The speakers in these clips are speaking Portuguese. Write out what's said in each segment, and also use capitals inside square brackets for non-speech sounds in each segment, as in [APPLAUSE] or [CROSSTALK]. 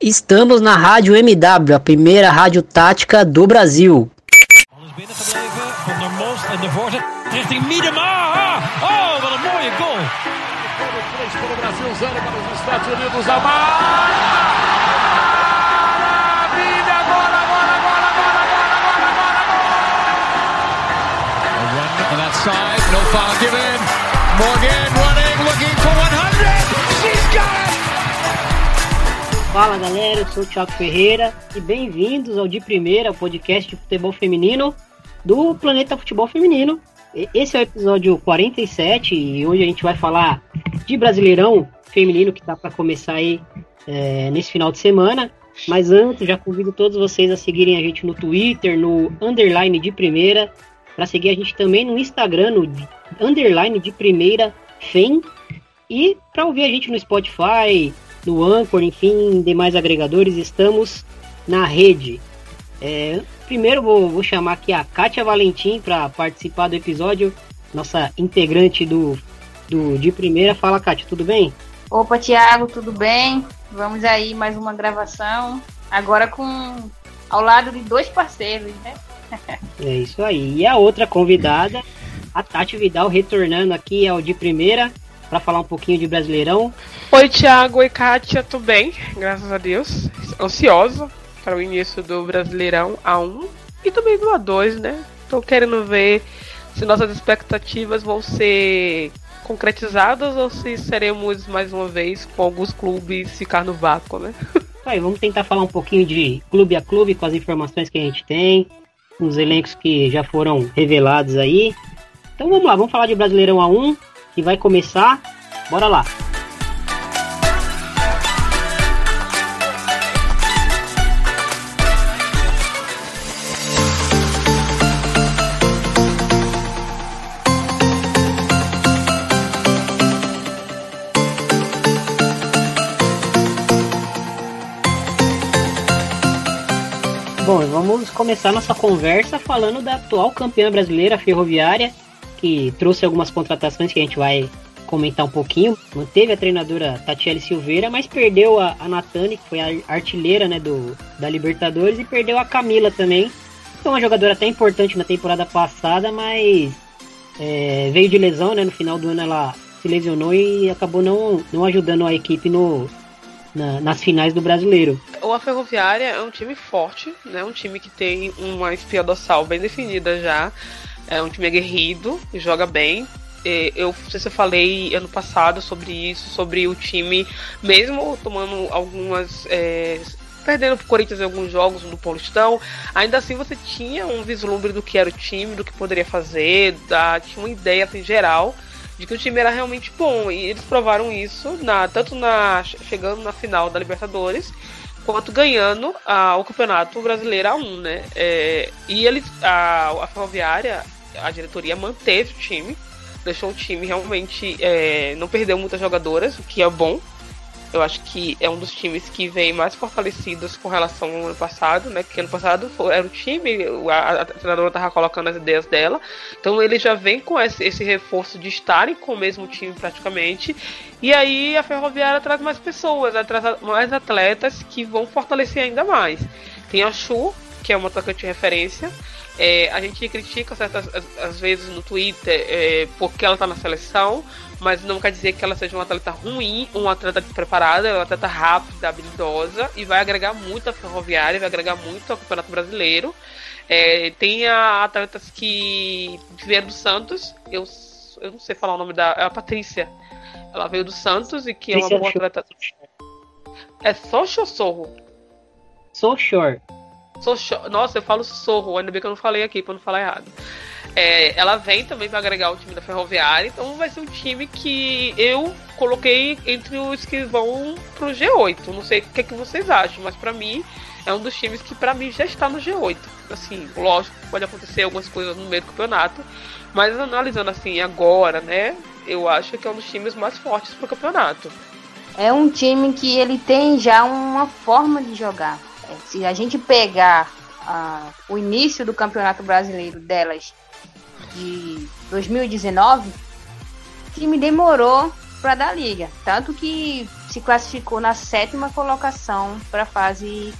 Estamos na Rádio MW, a primeira rádio tática do Brasil. Ah, Oh. Morgan Fala galera, eu sou o Thiago Ferreira e bem-vindos ao De Primeira, podcast de futebol feminino do Planeta Futebol Feminino. Esse é o episódio 47 e hoje a gente vai falar de Brasileirão Feminino que tá para começar aí é, nesse final de semana. Mas antes, já convido todos vocês a seguirem a gente no Twitter, no underline de primeira, para seguir a gente também no Instagram, no underline de primeira FEM, e para ouvir a gente no Spotify, no Anchor, enfim, demais agregadores, estamos na rede. É, primeiro vou, vou chamar aqui a Kátia Valentim para participar do episódio, nossa integrante do, do de primeira. Fala, Kátia, tudo bem? Opa, Thiago, tudo bem? Vamos aí, mais uma gravação. Agora com ao lado de dois parceiros, né? É isso aí. E a outra convidada, a Tati Vidal, retornando aqui ao de primeira para falar um pouquinho de Brasileirão. Oi, Thiago. Oi, Kátia. Tudo bem? Graças a Deus. Ansiosa para o início do Brasileirão A1 e também do A2, né? Tô querendo ver se nossas expectativas vão ser concretizadas ou se seremos mais uma vez com alguns clubes ficar no vácuo, né? [LAUGHS] Aí, vamos tentar falar um pouquinho de clube a clube com as informações que a gente tem, os elencos que já foram revelados aí. Então vamos lá, vamos falar de Brasileirão A1, que vai começar. Bora lá. Bom, vamos começar nossa conversa falando da atual campeã brasileira, Ferroviária, que trouxe algumas contratações que a gente vai comentar um pouquinho. Manteve a treinadora Tatiele Silveira, mas perdeu a, a Natane, que foi a artilheira né, do, da Libertadores, e perdeu a Camila também. Foi uma jogadora até importante na temporada passada, mas é, veio de lesão, né? No final do ano ela se lesionou e acabou não, não ajudando a equipe no, na- nas finais do brasileiro. A Ferroviária é um time forte, né? Um time que tem uma espia dorsal bem definida já. É um time aguerrido, joga bem. E Eu não sei se eu falei ano passado sobre isso, sobre o time, mesmo tomando algumas. é, perdendo pro Corinthians em alguns jogos no Paulistão, ainda assim você tinha um vislumbre do que era o time, do que poderia fazer, da, tinha uma ideia assim, geral de que o time era realmente bom. E eles provaram isso na, tanto na chegando na final da Libertadores quanto ganhando ah, o Campeonato Brasileiro A1, né? É, e eles, a, a Ferroviária, a diretoria manteve o time, deixou o time realmente é, não perdeu muitas jogadoras, o que é bom. Eu acho que é um dos times que vem mais fortalecidos com relação ao ano passado, né? Que ano passado era o time, a, a treinadora estava colocando as ideias dela. Então ele já vem com esse, esse reforço de estarem com o mesmo time praticamente. E aí a Ferroviária traz mais pessoas, né, traz mais atletas que vão fortalecer ainda mais. Tem a Chu, que é uma atacante de referência. É, a gente critica certas às- vezes no Twitter é, porque ela está na seleção, mas não quer dizer que ela seja uma atleta ruim, uma atleta preparada, ela é uma atleta rápida, habilidosa e vai agregar muito à ferroviária, vai agregar muito ao Campeonato Brasileiro. É, tem a, atletas que vieram do Santos, eu, eu não sei falar o nome da. É a Patrícia. Ela veio do Santos e que é uma boa atleta. É Socho ou Sorro? Nossa, eu falo Sorro, ainda bem que eu não falei aqui pra não falar errado. É, ela vem também para agregar o time da Ferroviária, então vai ser um time que eu coloquei entre os que vão pro G8. Não sei o que, é que vocês acham, mas pra mim é um dos times que pra mim já está no G8. Assim, lógico, pode acontecer algumas coisas no meio do campeonato, mas analisando assim agora, né, eu acho que é um dos times mais fortes pro campeonato. É um time que ele tem já uma forma de jogar. Se a gente pegar ah, o início do Campeonato Brasileiro delas de 2019, o time demorou para dar liga. Tanto que se classificou na sétima colocação para a fase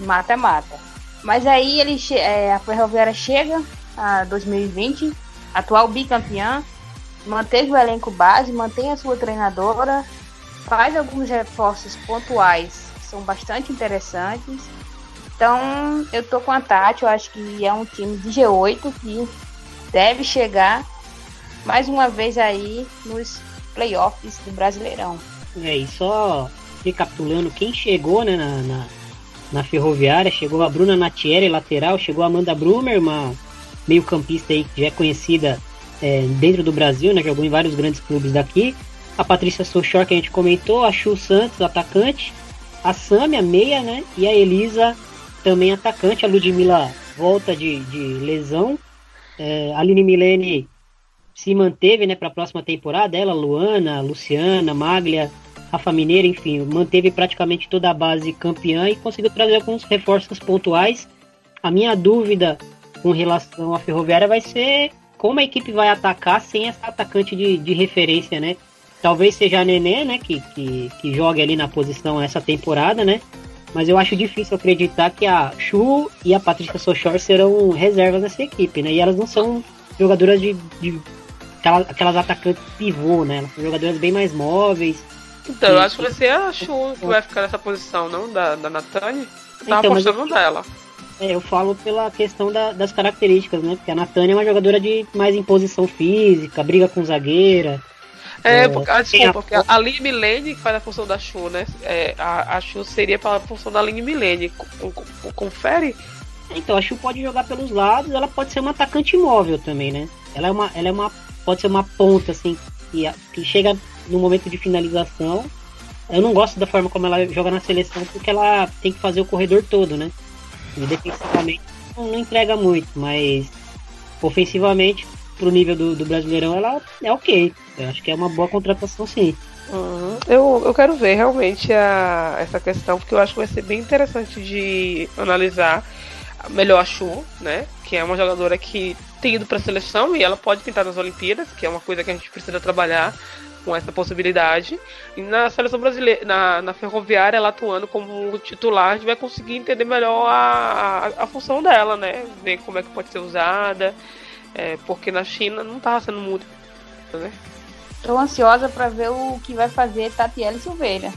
mata-mata. Mas aí ele é, a Ferroviária chega a 2020, atual bicampeã, manteve o elenco base, mantém a sua treinadora, faz alguns reforços pontuais são bastante interessantes. Então eu tô com a Tati, eu acho que é um time de G8 que deve chegar mais uma vez aí nos playoffs do Brasileirão. É, e só recapitulando, quem chegou né, na, na, na Ferroviária, chegou a Bruna Natieri, lateral, chegou a Amanda Brumer, uma meio campista aí que já é conhecida é, dentro do Brasil, né, jogou em vários grandes clubes daqui. A Patrícia Sochor, que a gente comentou, a Chu Santos, atacante, a Samia, meia, né, e a Elisa, também atacante, a Ludmilla volta de, de lesão, é, a Aline Milene se manteve né, para a próxima temporada. Ela, Luana, Luciana, Maglia, Rafa Mineira, enfim, manteve praticamente toda a base campeã e conseguiu trazer alguns reforços pontuais. A minha dúvida com relação à Ferroviária vai ser como a equipe vai atacar sem essa atacante de, de referência, né? Talvez seja a Nenê, né, que, que, que jogue ali na posição essa temporada, né? Mas eu acho difícil acreditar que a Chu e a Patrícia Sochor serão reservas nessa equipe, né? E elas não são jogadoras de, de aquelas, aquelas atacantes pivô, né? Elas são jogadoras bem mais móveis. Então, eu acho que vai ser a Chu que vai ficar nessa posição, não da, da Natane. Eu tava então, apostando eu, dela. É, eu falo pela questão da, das características, né? Porque a Natânia é uma jogadora de mais imposição física, briga com zagueira. É, é porque, ah, desculpa, a... porque a Aline Milene faz a função da Chu, né? É, a, a Chu seria para a função da Aline Milene. Confere? Então, a Chu pode jogar pelos lados, ela pode ser uma atacante móvel também, né? Ela é uma, ela é uma pode ser uma ponta, assim, que, que chega no momento de finalização. Eu não gosto da forma como ela joga na seleção, porque ela tem que fazer o corredor todo, né? E defensivamente não, não entrega muito, mas ofensivamente, pro nível do, do Brasileirão, ela é ok. Eu acho que é uma boa contratação, sim. Uhum. Eu, eu quero ver realmente a, essa questão, porque eu acho que vai ser bem interessante de analisar melhor a Chu, né? Que é uma jogadora que tem ido para a seleção e ela pode pintar nas Olimpíadas, que é uma coisa que a gente precisa trabalhar com essa possibilidade. E na seleção brasileira, na, na ferroviária, ela atuando como titular, a gente vai conseguir entender melhor a, a, a função dela, né? Ver como é que pode ser usada. É, porque na China não estava sendo muito. Né? Estou ansiosa para ver o que vai fazer Tatiele Silveira.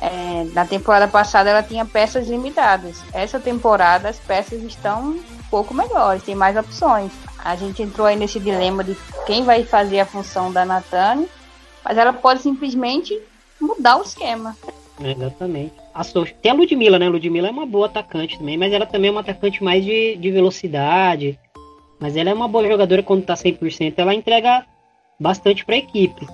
É, na temporada passada ela tinha peças limitadas. Essa temporada as peças estão um pouco melhores, tem mais opções. A gente entrou aí nesse dilema de quem vai fazer a função da Natane, mas ela pode simplesmente mudar o esquema. exatamente. A. Tem a Ludmilla, né? A Ludmilla é uma boa atacante também, mas ela também é uma atacante mais de, de velocidade. Mas ela é uma boa jogadora quando tá 100%, ela entrega bastante para a equipe.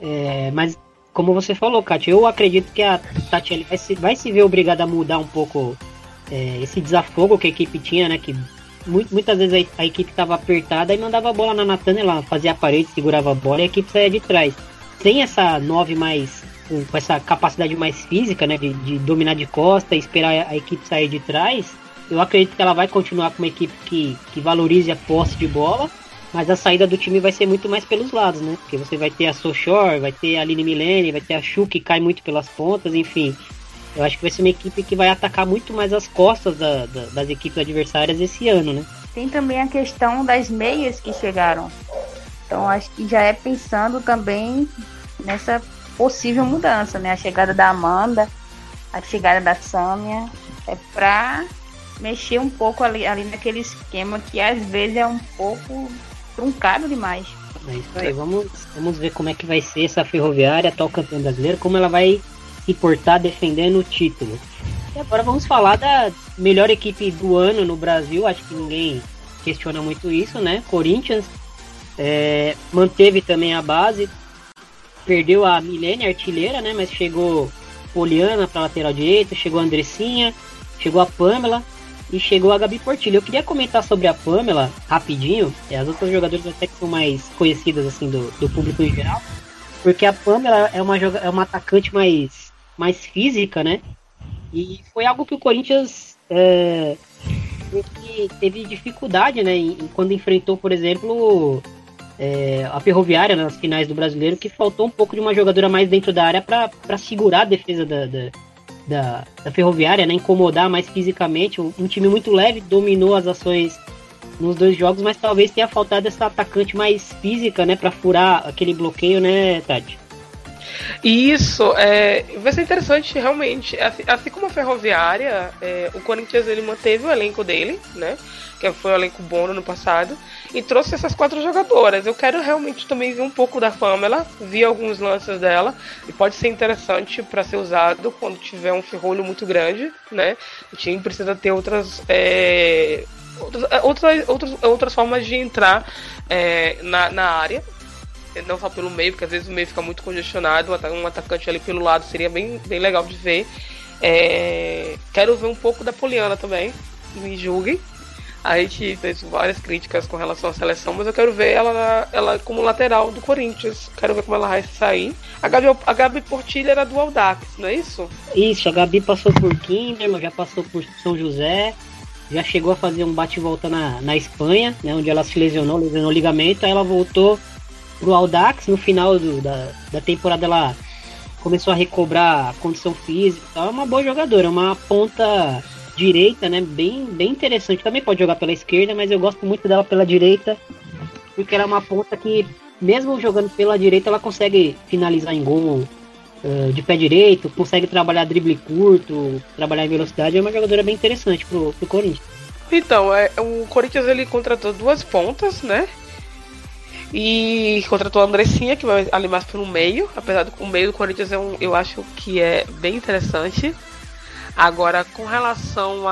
É, mas como você falou, Kátia, eu acredito que a Tatiele vai se, vai se ver obrigada a mudar um pouco é, esse desafogo que a equipe tinha, né? Que muitas vezes a, a equipe estava apertada e mandava a bola na Natana, ela fazia a parede, segurava a bola e a equipe saía de trás. Sem essa 9 mais. com essa capacidade mais física, né? De, de dominar de costa e esperar a equipe sair de trás, eu acredito que ela vai continuar com uma equipe que, que valorize a posse de bola mas a saída do time vai ser muito mais pelos lados, né? Porque você vai ter a Sochor, vai ter a Aline Milene, vai ter a Chu que cai muito pelas pontas, enfim. Eu acho que vai ser uma equipe que vai atacar muito mais as costas da, da, das equipes adversárias esse ano, né? Tem também a questão das meias que chegaram. Então acho que já é pensando também nessa possível mudança, né? A chegada da Amanda, a chegada da Sâmia, é pra mexer um pouco ali, ali naquele esquema que às vezes é um pouco truncado demais. É isso aí, vamos, vamos ver como é que vai ser essa ferroviária, atual campeã brasileira, como ela vai se portar defendendo o título. E agora vamos falar da melhor equipe do ano no Brasil, acho que ninguém questiona muito isso, né? Corinthians é, manteve também a base, perdeu a Milene artilheira, né? Mas chegou Poliana para lateral direita, chegou a Andressinha, chegou a Pamela, e chegou a Gabi Portilho. Eu queria comentar sobre a Pamela rapidinho, e as outras jogadoras até que são mais conhecidas assim do, do público em geral, porque a Pamela é uma, é uma atacante mais, mais física, né? E foi algo que o Corinthians é, teve dificuldade, né? Quando enfrentou, por exemplo, é, a Ferroviária nas finais do Brasileiro, que faltou um pouco de uma jogadora mais dentro da área para segurar a defesa da, da, da, da, Ferroviária, né? incomodar mais fisicamente. Um, time muito leve, dominou as ações nos dois jogos, mas talvez tenha faltado essa atacante mais física, né, para furar aquele bloqueio, né, Tati? Isso, é, vai ser interessante realmente. Assim, assim como a Ferroviária, é, o Corinthians ele manteve o elenco dele, né? Que foi o elenco bom no ano passado, e trouxe essas quatro jogadoras. Eu quero realmente também ver um pouco da Pamela, vi alguns lances dela, e pode ser interessante para ser usado quando tiver um ferrolho muito grande, né? O time precisa ter outras. É, outras, outras, outras, outras formas de entrar é, na, na área não só pelo meio, porque às vezes o meio fica muito congestionado, um atacante ali pelo lado seria bem, bem legal de ver. É, quero ver um pouco da Poliana também, me julguem. A gente fez várias críticas com relação à seleção, mas eu quero ver ela, ela como lateral do Corinthians. Quero ver como ela vai sair. A Gabi, a Gabi Portilha era do Aldax, não é isso? Isso, a Gabi passou por Kinderman, já passou por São José, já chegou a fazer um bate-volta na, na Espanha, né, onde ela se lesionou, lesionou o ligamento, aí ela voltou pro Aldax. No final do, da, da temporada ela começou a recobrar a condição física É uma boa jogadora, uma ponta direita, né? Bem, bem interessante. Também pode jogar pela esquerda, mas eu gosto muito dela pela direita, porque ela é uma ponta que, mesmo jogando pela direita, ela consegue finalizar em gol uh, de pé direito, consegue trabalhar drible curto, trabalhar em velocidade. É uma jogadora bem interessante pro, pro Corinthians. Então, é, o Corinthians ele contratou duas pontas, né? E contratou a Andressinha, que vai ali mais pelo meio. Apesar do o meio do Corinthians é um, eu acho que é bem interessante. Agora, com relação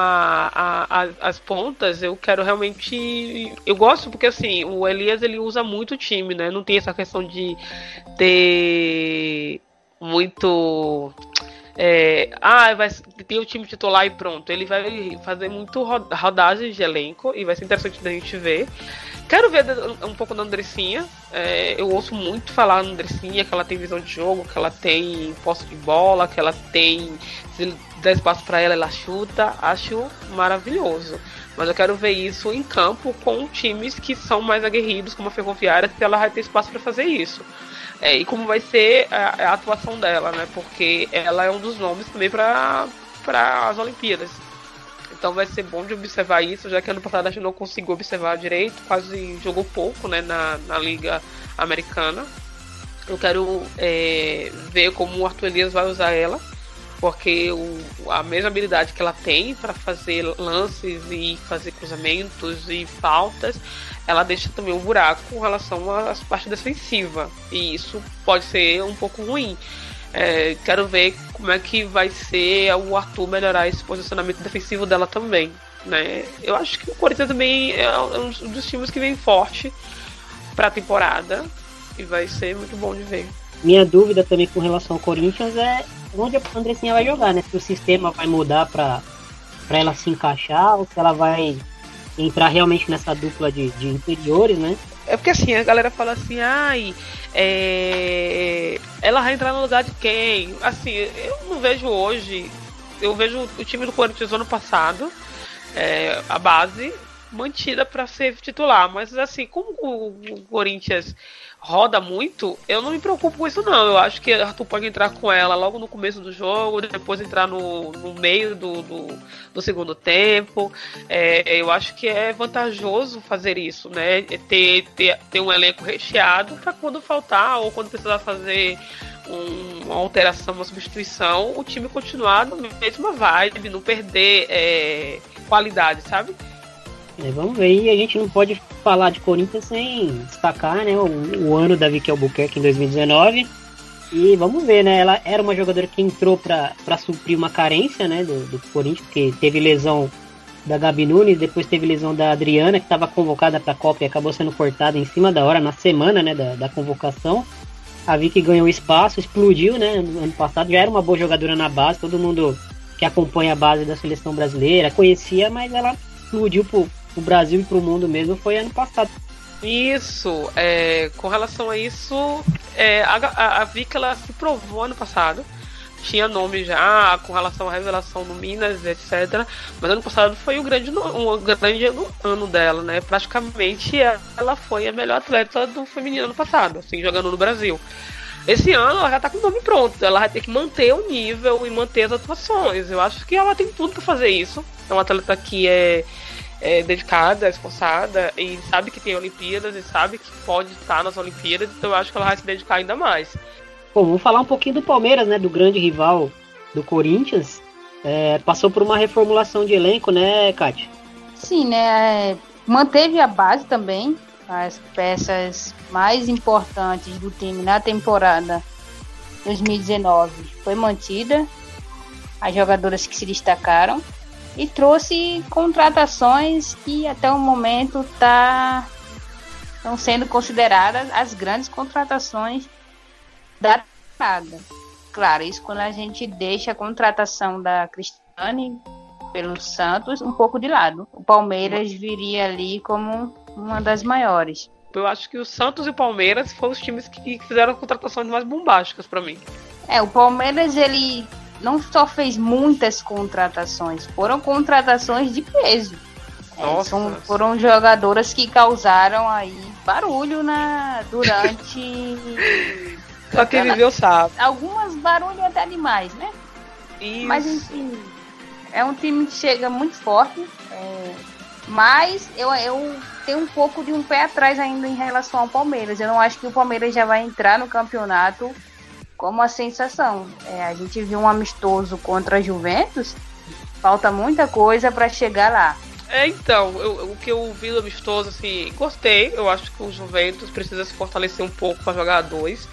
às pontas, eu quero realmente. Eu gosto porque assim, o Elias ele usa muito o time, né? Não tem essa questão de ter muito. É, ah, vai ter o time titular e pronto. Ele vai fazer muito rodagem de elenco e vai ser interessante da gente ver. Quero ver um pouco da Andressinha. É, eu ouço muito falar da Andressinha, que ela tem visão de jogo, que ela tem posse de bola, que ela tem. Se der espaço para ela, ela chuta. Acho maravilhoso. Mas eu quero ver isso em campo com times que são mais aguerridos, como a Ferroviária, se ela vai ter espaço para fazer isso. É, e como vai ser a, a, atuação dela, né? Porque ela é um dos nomes também para as Olimpíadas. Então vai ser bom de observar isso, já que ano passado a gente não conseguiu observar direito, quase jogou pouco né, na, na Liga Americana. Eu quero é, ver como o Arthur Elias vai usar ela, porque o, a mesma habilidade que ela tem para fazer lances e fazer cruzamentos e faltas, ela deixa também um buraco com relação à parte defensiva. E isso pode ser um pouco ruim. É, quero ver como é que vai ser o Arthur melhorar esse posicionamento defensivo dela também. Né? Eu acho que o Corinthians também é um dos times que vem forte para a temporada e vai ser muito bom de ver. Minha dúvida também com relação ao Corinthians é onde a Andressinha vai jogar, né? Se o sistema vai mudar para ela se encaixar ou se ela vai entrar realmente nessa dupla de, de interiores, né? É porque assim, a galera fala assim, ai, é... ela vai entrar no lugar de quem? Assim, eu não vejo hoje. Eu vejo o time do Corinthians ano passado, é, a base, mantida para ser titular. Mas assim, como o Corinthians roda muito, eu não me preocupo com isso não. Eu acho que Arthur pode entrar com ela logo no começo do jogo, depois entrar no, no meio do, do, do segundo tempo. É, eu acho que é vantajoso fazer isso, né? É ter, ter, ter um elenco recheado para quando faltar ou quando precisar fazer um, uma alteração, uma substituição, o time continuar na mesma vibe, não perder é, qualidade, sabe? É, vamos ver, e a gente não pode falar de Corinthians sem destacar né, o, o ano da Vicky Albuquerque em 2019. E vamos ver, né? Ela era uma jogadora que entrou para suprir uma carência né, do, do Corinthians, porque teve lesão da Gabi Nunes, depois teve lesão da Adriana, que estava convocada para a Copa e acabou sendo cortada em cima da hora, na semana né, da, da convocação. A Vicky ganhou espaço, explodiu, né? No ano passado já era uma boa jogadora na base, todo mundo que acompanha a base da seleção brasileira conhecia, mas ela explodiu pro Brasil e pro mundo mesmo foi ano passado. Isso, é, com relação a isso, é, a, a, a ela se provou ano passado, tinha nome já com relação à revelação do Minas, etc. Mas ano passado foi o grande, um grande ano dela, né? Praticamente ela foi a melhor atleta do feminino ano passado, assim, jogando no Brasil. Esse ano ela já tá com o nome pronto, ela vai ter que manter o nível e manter as atuações. Eu acho que ela tem tudo para fazer isso. É uma atleta que é, é, dedicada, esforçada e sabe que tem Olimpíadas e sabe que pode estar nas Olimpíadas, então eu acho que ela vai se dedicar ainda mais. Bom, vamos falar um pouquinho do Palmeiras, né? Do grande rival do Corinthians. É, passou por uma reformulação de elenco, né, Kátia? Sim, né? É, manteve a base também, as peças mais importantes do time na temporada 2019 foi mantida, as jogadoras que se destacaram e trouxe contratações que até o momento tá, estão sendo consideradas as grandes contratações da temporada. Claro, isso quando a gente deixa a contratação da Cristiane pelo Santos um pouco de lado. O Palmeiras viria ali como uma das maiores. Eu acho que o Santos e o Palmeiras foram os times que fizeram contratações mais bombásticas para mim. É, o Palmeiras ele não só fez muitas contratações, foram contratações de peso. É, são, foram jogadoras que causaram aí barulho na durante [LAUGHS] Só quem viveu sabe. Algumas barulho até demais, né? Isso. Mas enfim, é um time que chega muito forte. É, mas eu, eu tenho um pouco de um pé atrás ainda em relação ao Palmeiras. Eu não acho que o Palmeiras já vai entrar no campeonato como a sensação. É, a gente viu um amistoso contra a Juventus. Falta muita coisa para chegar lá. É, então, eu, o que eu vi do amistoso, assim, gostei. Eu acho que o Juventus precisa se fortalecer um pouco para jogar a dois.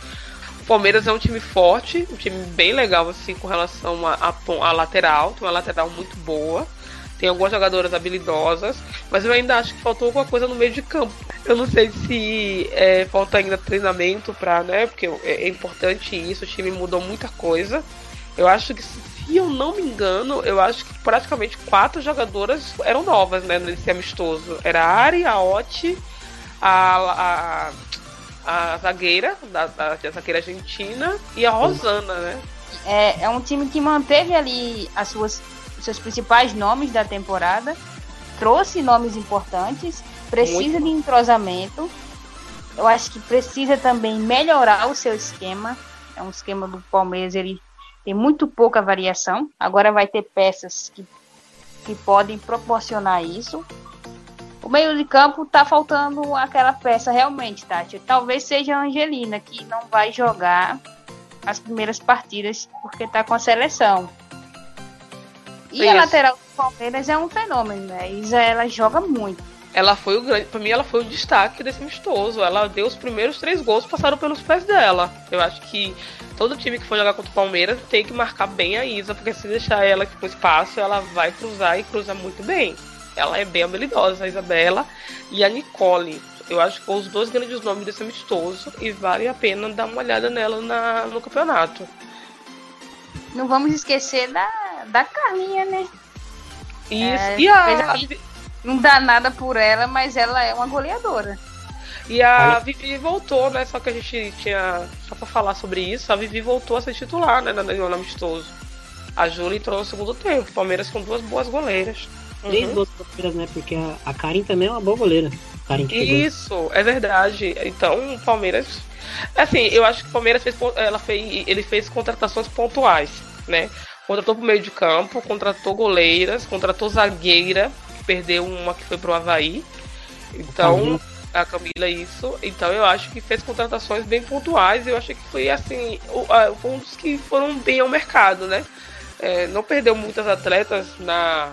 O Palmeiras é um time forte, um time bem legal, assim, com relação a lateral. Tem uma lateral muito boa. Tem algumas jogadoras habilidosas, mas eu ainda acho que faltou alguma coisa no meio de campo. Eu não sei se é, falta ainda treinamento para, né? Porque é, é importante isso, o time mudou muita coisa. Eu acho que, se eu não me engano, eu acho que praticamente quatro jogadoras eram novas, né, nesse amistoso. Era a Ari, a Oti, a, a, a zagueira, da, da, da zagueira argentina, e a Rosana, né? É, é um time que manteve ali as suas seus principais nomes da temporada, trouxe nomes importantes, precisa de entrosamento. Eu acho que precisa também melhorar o seu esquema. É um esquema do Palmeiras, ele tem muito pouca variação. Agora vai ter peças que, que podem proporcionar isso. O meio de campo tá faltando aquela peça realmente, Tati. Talvez seja a Angelina, que não vai jogar as primeiras partidas porque tá com a seleção. E Isso. a lateral do Palmeiras é um fenômeno, né? Isa, ela joga muito. Ela foi o grande, para mim ela foi o destaque desse amistoso. Ela deu os primeiros três gols passaram pelos pés dela. Eu acho que todo time que for jogar contra o Palmeiras tem que marcar bem a Isa, porque se deixar ela com espaço, ela vai cruzar e cruza muito bem. Ela é bem habilidosa, a Isabela e a Nicole. Eu acho que os dois grandes nomes desse amistoso e vale a pena dar uma olhada nela na, no campeonato. Não vamos esquecer da, da Carlinha, né? Isso. É, e a... Não dá nada por ela, mas ela é uma goleadora. E a Vivi voltou, né? Só que a gente tinha. Só pra falar sobre isso, a Vivi voltou a ser titular, né? No amistoso. A Júlia entrou no segundo tempo. Palmeiras com duas boas goleiras. Três uhum. boas goleiras, né? Porque a, a Karen também é uma boa goleira. Isso, é verdade. Então, o Palmeiras. Assim, eu acho que o Palmeiras fez, ela fez, ele fez contratações pontuais, né? Contratou pro meio de campo, contratou goleiras, contratou zagueira, que perdeu uma que foi pro Havaí. Então, a Camila, isso. Então eu acho que fez contratações bem pontuais. Eu achei que foi assim, um dos que foram bem ao mercado, né? É, não perdeu muitas atletas na,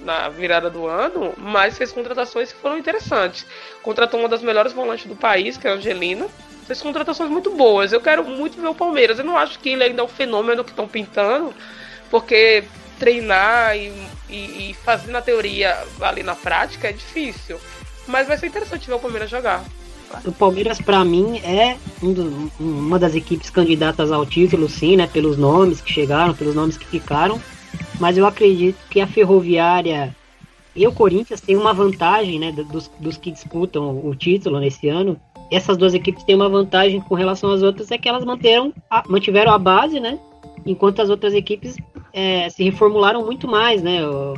na virada do ano, mas fez contratações que foram interessantes. Contratou uma das melhores volantes do país, que é a Angelina. Fez contratações muito boas. Eu quero muito ver o Palmeiras. Eu não acho que ele ainda é o fenômeno que estão pintando, porque treinar e, e, e, fazer na teoria ali na prática é difícil. Mas vai ser interessante ver o Palmeiras jogar. O Palmeiras, para mim, é um do, uma das equipes candidatas ao título, sim, né? Pelos nomes que chegaram, pelos nomes que ficaram. Mas eu acredito que a Ferroviária e o Corinthians têm uma vantagem, né? Dos, dos que disputam o título nesse ano. Essas duas equipes têm uma vantagem com relação às outras, é que elas manteram a, mantiveram a base, né? Enquanto as outras equipes é, se reformularam muito mais, né? O,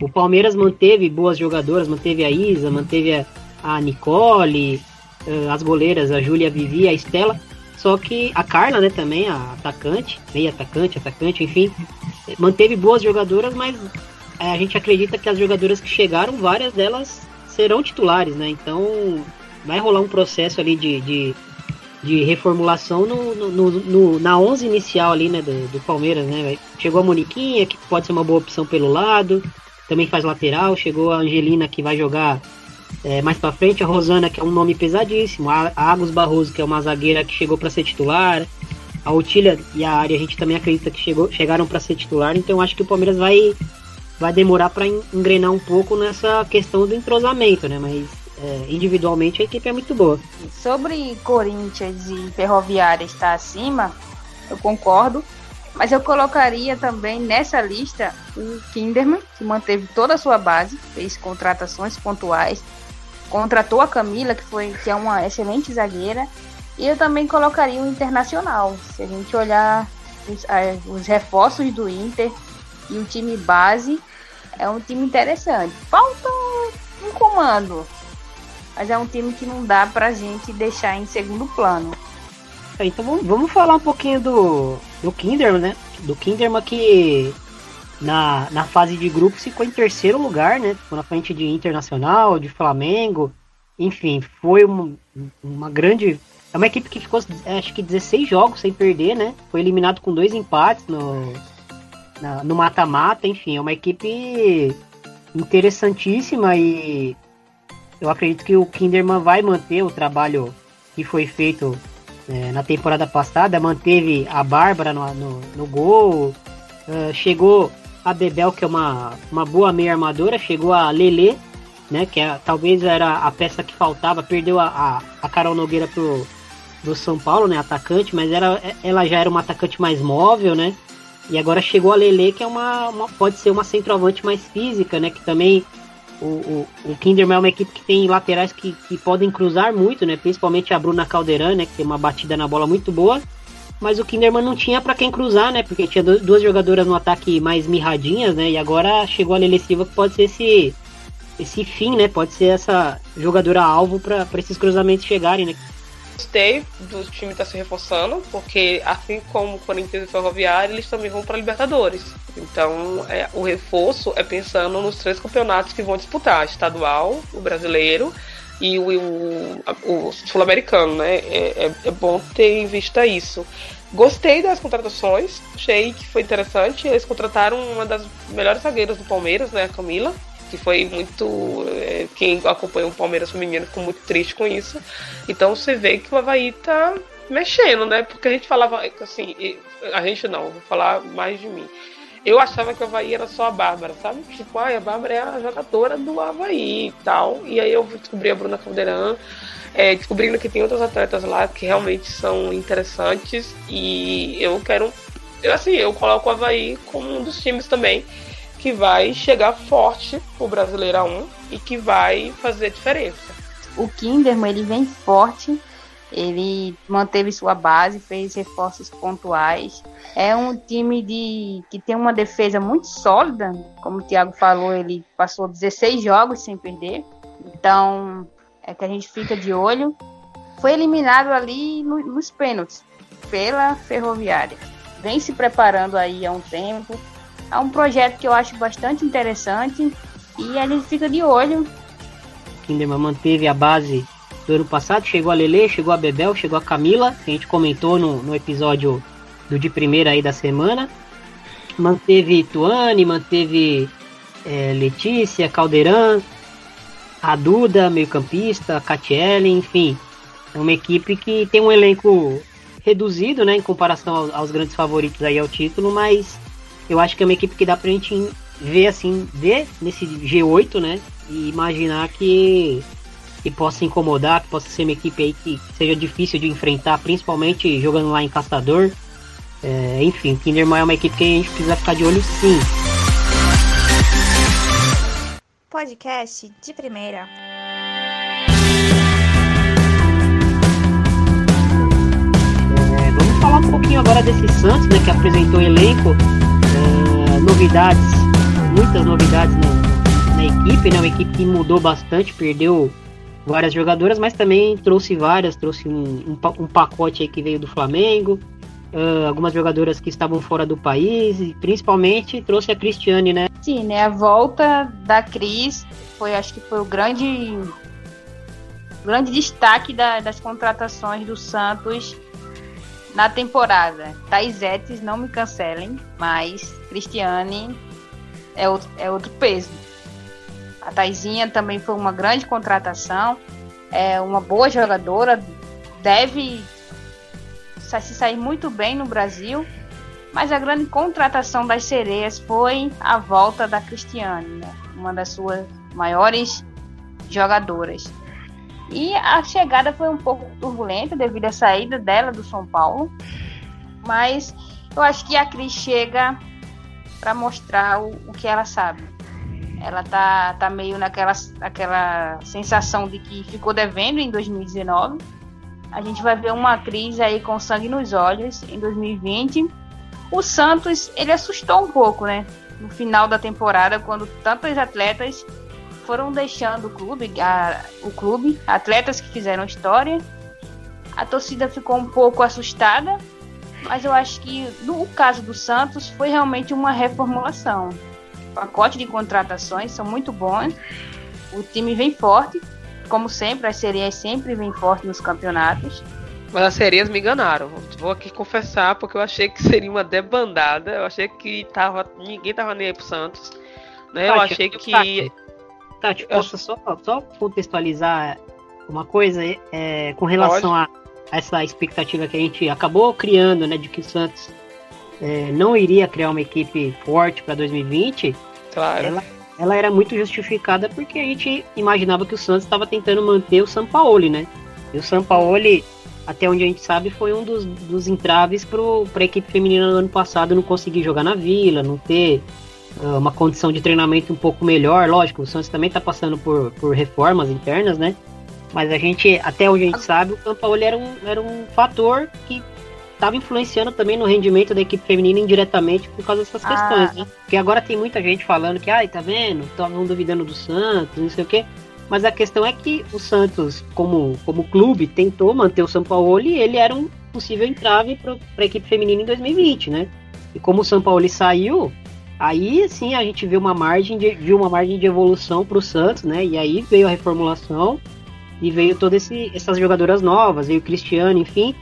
o, Palmeiras manteve boas jogadoras, manteve a Isa, manteve a, a Nicole, eh, as goleiras, a Júlia Vivi, a Estela, só que a Carla, né, também, a atacante, meia atacante, atacante, enfim, manteve boas jogadoras, mas é, a gente acredita que as jogadoras que chegaram, várias delas serão titulares, né? Então vai rolar um processo ali de, de, de reformulação no, no, no, na 11 inicial ali, né, do, do, Palmeiras, né? Chegou a Moniquinha, que pode ser uma boa opção pelo lado, também faz lateral, chegou a Angelina, que vai jogar é, mais para frente, a Rosana, que é um nome pesadíssimo, a Agus Barroso, que é uma zagueira que chegou para ser titular, a Otília e a área a gente também acredita que chegou, chegaram para ser titular, então acho que o Palmeiras vai, vai demorar para engrenar um pouco nessa questão do entrosamento, né? Mas é, individualmente a equipe é muito boa. Sobre Corinthians e Ferroviária estar acima, eu concordo. Mas eu colocaria também nessa lista o Kinderman, que manteve toda a sua base, fez contratações pontuais, contratou a Camila, que, foi, que é uma excelente zagueira, e eu também colocaria o Internacional. Se a gente olhar os, os reforços do Inter e o time base, é um time interessante. Falta um comando, mas é um time que não dá pra gente deixar em segundo plano. É, então vamos, vamos falar um pouquinho do, do Kinderman, né? Do Kinderman que na, na fase de grupo ficou em terceiro lugar, né? Ficou na frente de Internacional, de Flamengo. Enfim, foi uma, uma grande. É uma equipe que ficou, acho que 16 jogos sem perder, né? Foi eliminado com dois empates no, na, no mata-mata. Enfim, é uma equipe interessantíssima e eu acredito que o Kinderman vai manter o trabalho que foi feito é, na temporada passada, manteve a Bárbara no, no, no gol, uh, chegou a Bebel, que é uma, uma boa meia armadora, chegou a Lele, né, que é, talvez era a peça que faltava, perdeu a, a, a Carol Nogueira pro, do São Paulo, né, atacante, mas era, ela já era uma atacante mais móvel, né, e agora chegou a Lele, que é uma, uma pode ser uma centroavante mais física, né, que também o, o, o Kinderman é uma equipe que tem laterais que, que podem cruzar muito, né? Principalmente a Bruna Calderan, né? Que tem uma batida na bola muito boa. Mas o Kinderman não tinha para quem cruzar, né? Porque tinha duas jogadoras no ataque mais mirradinhas, né? E agora chegou a Lele Silva que pode ser esse, esse fim, né? Pode ser essa jogadora alvo para esses cruzamentos chegarem, né? Gostei do time estar tá se reforçando, porque assim como o Corinthians e o Ferroviário, eles também vão para Libertadores. Então, é, o reforço é pensando nos três campeonatos que vão disputar: estadual, o brasileiro e o, o, o sul-americano, né? É, é, é, bom ter em vista isso. Gostei das contratações, achei que foi interessante. Eles contrataram uma das melhores zagueiras do Palmeiras, né? A Camila que foi muito. É, quem acompanha o Palmeiras feminino ficou muito triste com isso. Então você vê que o Havaí tá mexendo, né? Porque a gente falava assim, a gente não, vou falar mais de mim. Eu achava que o Havaí era só a Bárbara, sabe? Tipo, ah, a Bárbara é a jogadora do Havaí e tal. E aí eu descobri a Bruna Caldeirão, é, descobrindo que tem outros atletas lá que realmente são interessantes. E eu quero. Eu, assim, eu coloco o Havaí como um dos times também que vai chegar forte o Brasileirão 1 e que vai fazer diferença. O Kinderman ele vem forte, ele manteve sua base, fez reforços pontuais. É um time de que tem uma defesa muito sólida, como o Thiago falou, ele passou 16 jogos sem perder. Então, é que a gente fica de olho. Foi eliminado ali no, nos pênaltis pela Ferroviária. Vem se preparando aí há um tempo é um projeto que eu acho bastante interessante e a gente fica de olho. Kinderman manteve a base do ano passado, chegou a Lele, chegou a Bebel, chegou a Camila, que a gente comentou no, no episódio do de primeira aí da semana. Manteve Tuane, manteve é, Letícia, Caldeirão, a Duda, meio-campista, Catiele, enfim. É uma equipe que tem um elenco reduzido, né, em comparação aos, aos grandes favoritos aí ao título, mas eu acho que é uma equipe que dá pra gente ver assim, ver nesse G8, né? E imaginar que, que possa incomodar, que possa ser uma equipe aí que seja difícil de enfrentar, principalmente jogando lá em Castador. É, enfim, Kinderman é uma equipe que a gente precisa ficar de olho sim. Podcast de primeira. falar um pouquinho agora desse Santos, né, que apresentou o elenco, novidades, muitas novidades na, na, equipe, né, uma equipe que mudou bastante, perdeu várias jogadoras, mas também trouxe várias, trouxe um, um, um pacote aí que veio do Flamengo, uh, algumas jogadoras que estavam fora do país, e principalmente trouxe a Cristiane, né? Sim, né, a volta da Cris foi, acho que foi o grande grande destaque da, das contratações do Santos na temporada. Taizetes, não me cancelem, mas Cristiane é outro, é outro peso. A Taizinha também foi uma grande contratação, é uma boa jogadora, deve se sair muito bem no Brasil, mas a grande contratação das sereias foi a volta da Cristiane, né? uma das suas maiores jogadoras. E a chegada foi um pouco turbulenta devido à saída dela do São Paulo. Mas eu acho que a Cris chega para mostrar o, o, que ela sabe. Ela tá, tá meio naquela, naquela sensação de que ficou devendo em 2019. A gente vai ver uma Cris aí com sangue nos olhos em 2020. O Santos, ele assustou um pouco, né? No final da temporada, quando tantos atletas foram deixando o clube, a, o clube, atletas que fizeram história. A torcida ficou um pouco assustada, mas eu acho que no caso do Santos foi realmente uma reformulação. O pacote de contratações são muito bons. O time vem forte, como sempre, as sereias sempre vêm forte nos campeonatos. Mas as sereias me enganaram. Vou aqui confessar, porque eu achei que seria uma debandada. Eu achei que tava, ninguém tava nem aí pro Santos. Né? Eu achei que. Tati, tipo, posso só, só contextualizar uma coisa é, com relação a, a, essa expectativa que a gente acabou criando, né, de que o Santos é, não iria criar uma equipe forte para 2020. Claro. Ela, ela era muito justificada porque a gente imaginava que o Santos estava tentando manter o Sampaoli, né? E o Sampaoli, até onde a gente sabe, foi um dos, dos entraves para a equipe feminina no ano passado não conseguir jogar na Vila, não ter uma condição de treinamento um pouco melhor. Lógico, o Santos também está passando por, por reformas internas, né? Mas a gente, até onde a gente sabe, o Campaoli era um, era um fator que estava influenciando também no rendimento da equipe feminina indiretamente por causa dessas ah. questões, né? Porque agora tem muita gente falando que, ai, tá vendo? Estavam duvidando do Santos, não sei o quê. Mas a questão é que o Santos, como, como clube, tentou manter o São Paulo e ele era um possível entrave para a equipe feminina em 2020, né? E como o São Paulo saiu, Aí sim a gente viu uma margem de, viu uma margem de evolução para o Santos, né? E aí veio a reformulação e veio todas essas jogadoras novas, veio o Cristiano, enfim.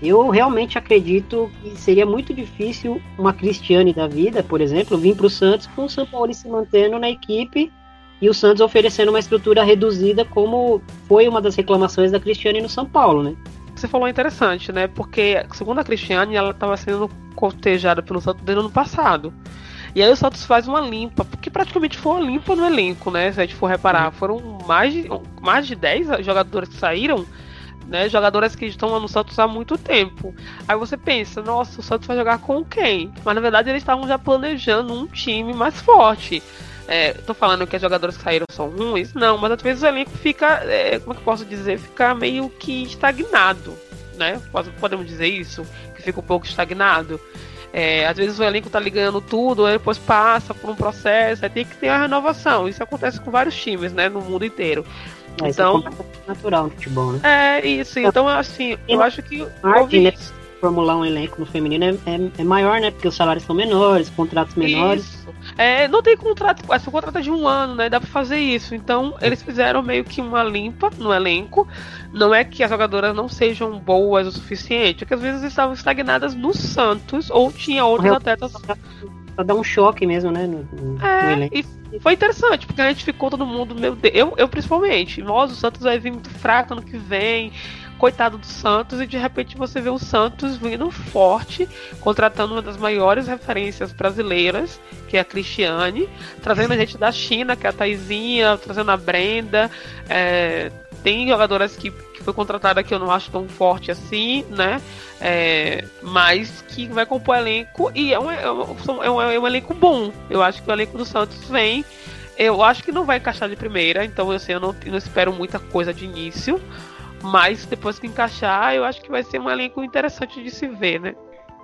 Eu realmente acredito que seria muito difícil uma Cristiane da vida, por exemplo, vir para o Santos com o São Paulo se mantendo na equipe e o Santos oferecendo uma estrutura reduzida, como foi uma das reclamações da Cristiane no São Paulo, né? Você falou interessante, né? Porque, segundo a Cristiane, ela estava sendo cotejada pelo Santos desde o ano passado. E aí o Santos faz uma limpa, porque praticamente foi uma limpa no elenco, né? Se a gente for reparar, foram mais de, mais de 10 jogadores que saíram, né? Jogadoras que estão no Santos há muito tempo. Aí você pensa, nossa, o Santos vai jogar com quem? Mas na verdade eles estavam já planejando um time mais forte. É, tô falando que as jogadoras que saíram são ruins? Não, mas às vezes o elenco fica, é, como é que eu posso dizer? Fica meio que estagnado, né? Podemos dizer isso? Que fica um pouco estagnado. É, às vezes o elenco tá ligando tudo, aí depois passa por um processo, aí tem que ter a renovação. Isso acontece com vários times, né, no mundo inteiro. É, então, isso é natural no futebol, né? É, isso. Então, assim, eu acho que. Martin, né, formular um elenco no feminino é, é, é, maior, né? Porque os salários são menores, contratos menores. Isso. É, não tem contrato, essa contrato é de um ano, né? Dá pra fazer isso. Então, eles fizeram meio que uma limpa no elenco. Não é que as jogadoras não sejam boas o suficiente, é que às vezes estavam estagnadas no Santos ou tinha outros atletas. Pra dar um choque mesmo, né? No, no é, elenco. E foi interessante, porque a gente ficou todo mundo, meu Deus, eu, eu principalmente, nós, o Santos vai vir muito fraco ano que vem coitado do Santos, e de repente você vê o Santos vindo forte, contratando uma das maiores referências brasileiras, que é a Cristiane, trazendo a gente da China, que é a Taizinha, trazendo a Brenda. É, tem jogadoras que, que foi contratada que eu não acho tão forte assim, né? É, mas que vai compor elenco e é um, é, um, é, é um elenco bom. Eu acho que o elenco do Santos vem. Eu acho que não vai encaixar de primeira, então assim, eu não, não espero muita coisa de início Mas depois que encaixar, eu acho que vai ser um elenco interessante de se ver, né?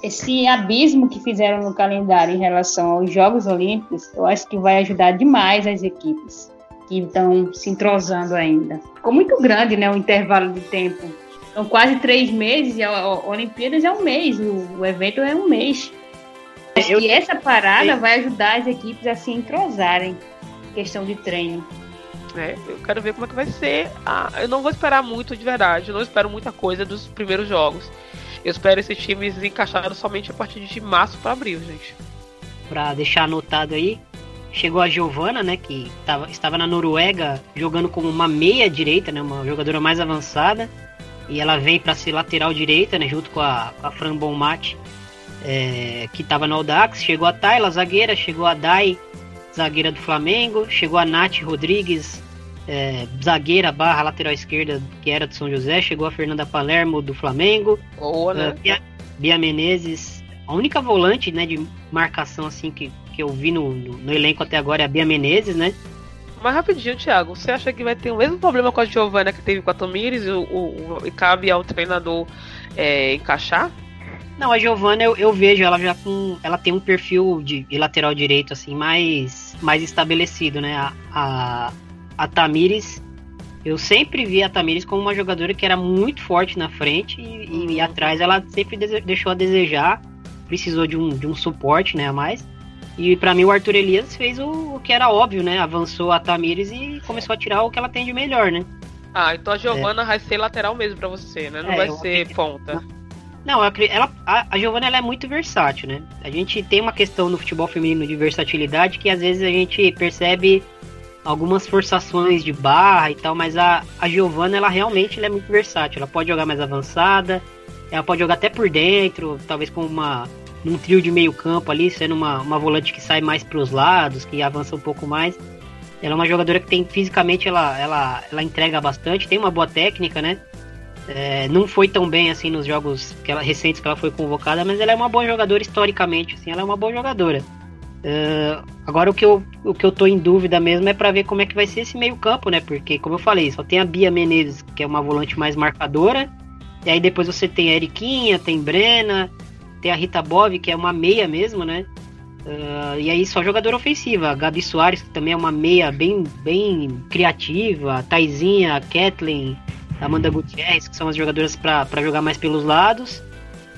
Esse abismo que fizeram no calendário em relação aos Jogos Olímpicos, eu acho que vai ajudar demais as equipes que estão se entrosando ainda. Ficou muito grande, né, o intervalo de tempo. São quase três meses, e a Olimpíadas é um mês, o, o evento é um mês. Eu... que essa parada vai ajudar as equipes a se entrosarem, questão de treino. É, eu quero ver como é que vai ser. Ah, eu não vou esperar muito de verdade, eu não espero muita coisa dos primeiros jogos. Eu espero esses times encaixados somente a partir de março para abril, gente. Pra deixar anotado aí, chegou a Giovana, né, que tava, estava na Noruega jogando como uma meia direita, né, uma jogadora mais avançada, e ela vem para ser lateral direita, né, junto com a, com a Fran Bonmat, é, que estava no Audax, chegou a Tayla, zagueira, chegou a Dai, zagueira do Flamengo, chegou a Nath Rodrigues, é, zagueira barra lateral esquerda, que era do São José, chegou a Fernanda Palermo do Flamengo, Boa, né? Uh, Bia, Bia Menezes, a única volante, né, de marcação assim que que eu vi no, no, no, elenco até agora é a Bia Menezes, né? Mas rapidinho, Thiago, você acha que vai ter o mesmo problema com a Giovanna que teve com a Tomires e, o, o, e cabe ao treinador é, encaixar? Não, a Giovanna eu, eu, vejo ela já com. Ela tem um perfil de, de, lateral direito, assim, mais, mais estabelecido, né? A, a, a Tamires, eu sempre vi a Tamires como uma jogadora que era muito forte na frente e, e, e atrás ela sempre deixou a desejar. Precisou de um, de um suporte, né? A mais. E para mim o Arthur Elias fez o, o, que era óbvio, né? Avançou a Tamires e começou a tirar o que ela tem de melhor, né? Ah, então a Giovana é. vai ser lateral mesmo para você, né? Não é, vai ser acredito. ponta. Não, ela, a, a Giovana ela é muito versátil, né? A gente tem uma questão no futebol feminino de versatilidade que às vezes a gente percebe algumas forçações de barra e tal, mas a, a Giovana ela realmente ela é muito versátil. Ela pode jogar mais avançada, ela pode jogar até por dentro, talvez com uma num trio de meio campo ali, sendo uma, uma volante que sai mais para os lados, que avança um pouco mais. Ela é uma jogadora que tem fisicamente ela, ela, ela entrega bastante, tem uma boa técnica, né? É, não foi tão bem assim nos jogos que ela, recentes que ela foi convocada, mas ela é uma boa jogadora historicamente, assim, ela é uma boa jogadora. Uh, agora o que, eu, o que eu tô em dúvida mesmo é para ver como é que vai ser esse meio campo, né? Porque, como eu falei, só tem a Bia Menezes, que é uma volante mais marcadora, e aí depois você tem a Eriquinha, tem Brena, tem a Rita Bov, que é uma meia mesmo, né? Uh, e aí só jogadora ofensiva. A Gabi Soares, que também é uma meia bem, bem criativa. A Taizinha, a Kathleen, a Amanda Gutierrez, que são as jogadoras para jogar mais pelos lados.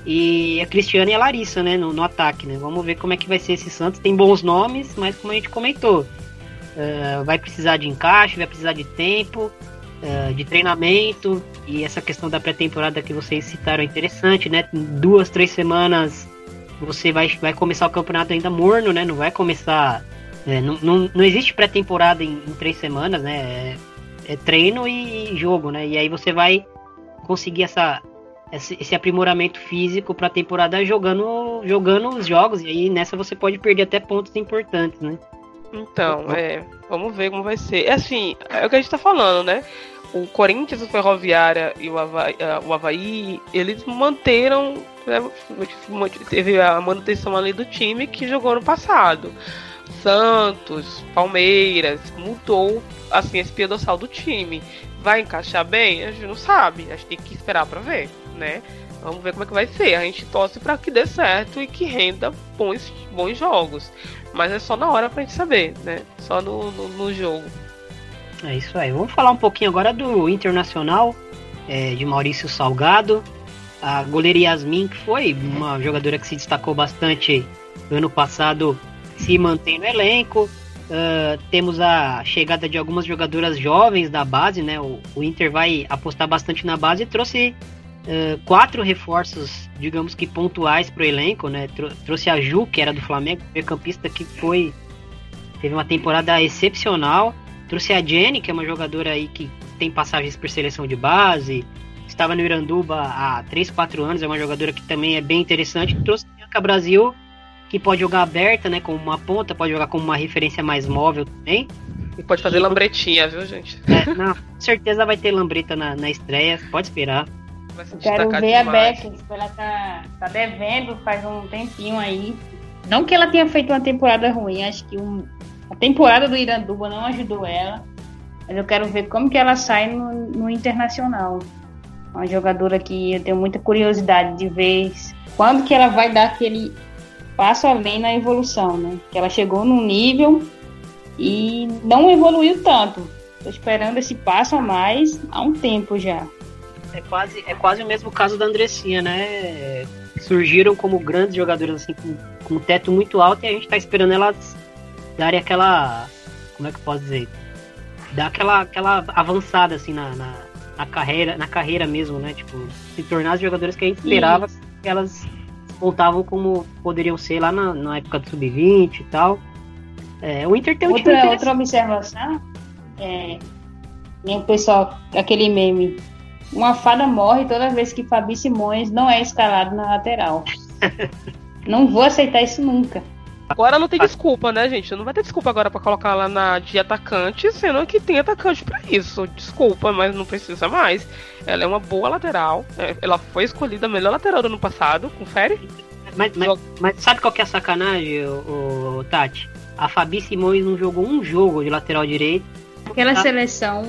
E a Cristiane e a Larissa, né? No, no, ataque, né? Vamos ver como é que vai ser esse Santos. Tem bons nomes, mas como a gente comentou, uh, vai precisar de encaixe, vai precisar de tempo. Uh, de treinamento e essa questão da pré-temporada que vocês citaram é interessante, né? Duas, três semanas você vai, vai começar o campeonato ainda morno, né? Não vai começar. É, não, não, não existe pré-temporada em, em, três semanas, né? É, é, treino e jogo, né? E aí você vai conseguir essa, esse, esse aprimoramento físico para a temporada jogando, jogando os jogos, e aí nessa você pode perder até pontos importantes, né? Então, é, vamos ver como vai ser. É assim, é o que a gente tá falando, né? O Corinthians, o Ferroviária e o Havaí, o Havaí eles manteram. Né, teve a manutenção ali do time que jogou no passado. Santos, Palmeiras, mudou assim esse pia dorsal do time. Vai encaixar bem? A gente não sabe. A gente tem que esperar para ver, né? Vamos ver como é que vai ser. A gente torce para que dê certo e que renda bons, bons jogos. Mas é só na hora pra gente saber, né? Só no, no, no jogo. É isso aí. Vamos falar um pouquinho agora do Internacional, é, de Maurício Salgado. A goleira Yasmin, que foi uma jogadora que se destacou bastante no ano passado, se mantém no elenco. Uh, temos a chegada de algumas jogadoras jovens da base, né? O, o Inter vai apostar bastante na base e trouxe uh, quatro reforços, digamos que pontuais para o elenco, né? Trou trouxe a Ju, que era do Flamengo, meio-campista que foi teve uma temporada excepcional. Trouxe a Jenny, que é uma jogadora aí que tem passagens por seleção de base, estava no Iranduba há 3, 4 anos, é uma jogadora que também é bem interessante. Trouxe a Bianca Brasil, que pode jogar aberta, né, como uma ponta, pode jogar como uma referência mais móvel também. E pode fazer lambretinha, viu, gente? É, não, com certeza vai ter lambreta na, na estreia, pode esperar. Quero ver demais. a Beck, ela tá, tá devendo faz um tempinho aí. Não que ela tenha feito uma temporada ruim, acho que um, a temporada do Iranduba não ajudou ela. Mas eu quero ver como que ela sai no, no internacional. Uma jogadora que eu tenho muita curiosidade de ver quando que ela vai dar aquele passo além na evolução, né? Que ela chegou num nível e não evoluiu tanto. Tô esperando esse passo a mais há um tempo já. É quase, é quase o mesmo caso da Andressinha, né? Surgiram como grandes jogadores assim, com, com um teto muito alto e a gente tá esperando elas darem aquela. Como é que eu posso dizer? Dar aquela, aquela avançada assim na, na, na carreira, na carreira mesmo, né? Tipo, se tornar as jogadoras que a gente esperava Isso. que elas voltavam como poderiam ser lá na, na época do Sub-20 e tal. É, o Inter tem um outra, outra observação é, o pessoal, aquele meme. Uma fada morre toda vez que Fabi Simões não é escalado na lateral. [LAUGHS] não vou aceitar isso nunca. Agora não tem desculpa, né, gente? Não vai ter desculpa agora para colocar lá na de atacante, sendo que tem atacante para isso. Desculpa, mas não precisa mais. Ela é uma boa lateral. É, ela foi escolhida a melhor lateral do ano passado, confere. Mas, mas, mas sabe qual que é a sacanagem, o, o Tati? A Fabi Simões não jogou um jogo de lateral direito Aquela ah. seleção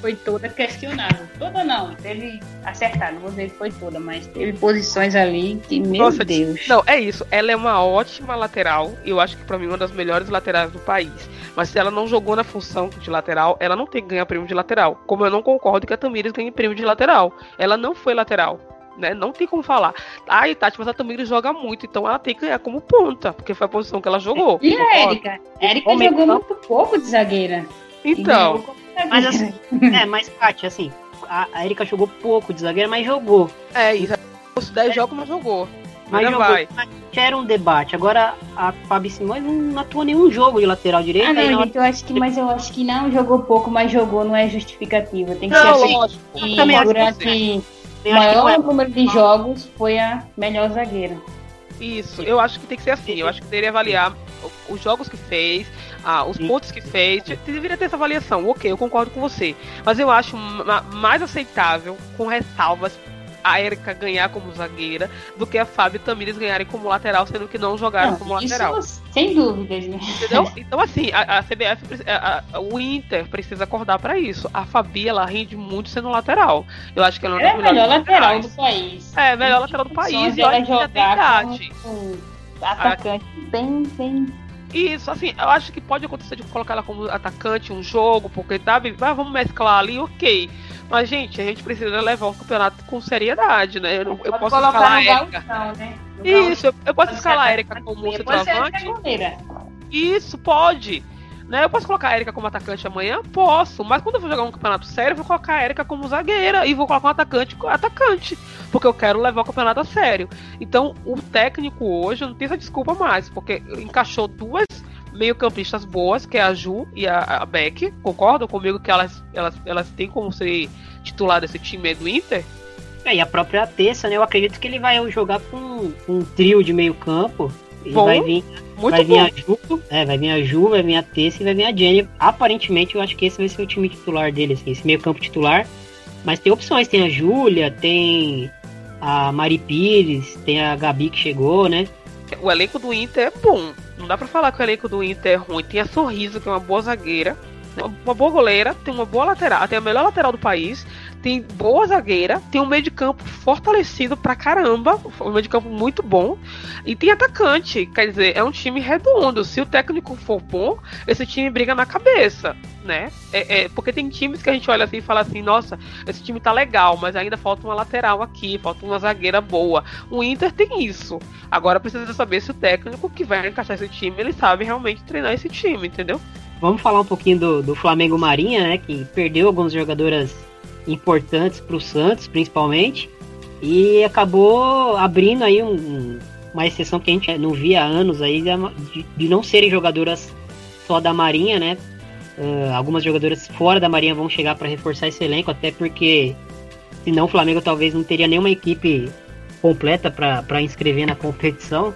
foi toda questionável. Toda não, teve acertado, vou dizer que foi toda, mas teve posições ali que, meu Nossa, Deus. Não, é isso. Ela é uma ótima lateral. Eu acho que para mim uma das melhores laterais do país. Mas se ela não jogou na função de lateral, ela não tem que ganhar prêmio de lateral. Como eu não concordo que a Tamires ganhe prêmio de lateral. Ela não foi lateral. Né? Não tem como falar. Ai, Tati, mas a Tamires joga muito, então ela tem que ganhar como ponta, porque foi a posição que ela jogou. E a Érica? Érica jogou muito pouco de zagueira. Então. Mas assim, [LAUGHS] é, mas Kátia, assim, a, a Erika jogou pouco de zagueira, mas jogou. É, isso. Os 10 jogos, mas jogou. Mas jogou, vai. Mas era um debate. Agora a Fabi Simões não atuou nenhum jogo de lateral direito. Ah, não, gente, eu acho que, mas eu acho que não jogou pouco, mas jogou, não é justificativa. Tem que não, ser assim. E durante o maior é. número de jogos foi a melhor zagueira. Isso, eu acho que tem que ser assim. Eu acho que teria avaliar os jogos que fez, ah, os pontos que fez, deveria ter essa avaliação. Ok, eu concordo com você. Mas eu acho mais aceitável, com ressalvas, a Erika ganhar como zagueira do que a Fábio e Tamires ganharem como lateral, sendo que não jogaram não, como lateral. sem dúvidas, né? Entendeu? Então, assim, a, a CBF, a, a, o Inter precisa acordar para isso. A Fabi, ela rende muito sendo lateral. Eu acho que ela, ela é a melhor lateral do país. É, melhor lateral do país. E olha já tem idade. Com, atacante bem, bem isso, assim, eu acho que pode acontecer de colocar ela como atacante um jogo, porque tá, ah, vamos mesclar ali, ok. Mas, gente, a gente precisa levar o campeonato com seriedade, né? Eu, eu posso escalar a Erika. né? Isso, eu, eu posso escalar a Erika como centroavante. Isso, pode. Né? Eu posso colocar a Erika como atacante amanhã? Posso, mas quando eu for jogar um campeonato sério, eu vou colocar a Erika como zagueira e vou colocar um atacante como atacante, porque eu quero levar o campeonato a sério. Então, o técnico hoje não tem essa desculpa mais, porque encaixou duas meio-campistas boas, que é a Ju e a, a Beck. Concordam comigo que elas, elas, elas têm como ser titular desse time do Inter? É, e a própria Tessa, né? Eu acredito que ele vai jogar com um trio de meio campo. E Bom. vai vir muito vai vir bom. a Ju, é, vai vir a Ju, vai vir a Tessa e vai vir a Jenny. Aparentemente, eu acho que esse vai ser o time titular dele, assim, esse meio campo titular. Mas tem opções, tem a Júlia, tem a Mari Pires, tem a Gabi que chegou, né? O elenco do Inter é bom. Não dá pra falar que o elenco do Inter é ruim. Tem a Sorriso, que é uma boa zagueira. Uma boa goleira, tem uma boa lateral, tem a melhor lateral do país, tem boa zagueira, tem um meio de campo fortalecido pra caramba, um meio de campo muito bom, e tem atacante, quer dizer, é um time redondo. Se o técnico for bom, esse time briga na cabeça, né? É, é, porque tem times que a gente olha assim e fala assim, nossa, esse time tá legal, mas ainda falta uma lateral aqui, falta uma zagueira boa. O Inter tem isso. Agora precisa saber se o técnico que vai encaixar esse time, ele sabe realmente treinar esse time, entendeu? Vamos falar um pouquinho do, do Flamengo Marinha, né? Que perdeu algumas jogadoras importantes para o Santos, principalmente, e acabou abrindo aí um, uma exceção que a gente não via há anos aí de, de não serem jogadoras só da Marinha, né? Uh, algumas jogadoras fora da Marinha vão chegar para reforçar esse elenco, até porque senão o Flamengo talvez não teria nenhuma equipe completa para inscrever na competição.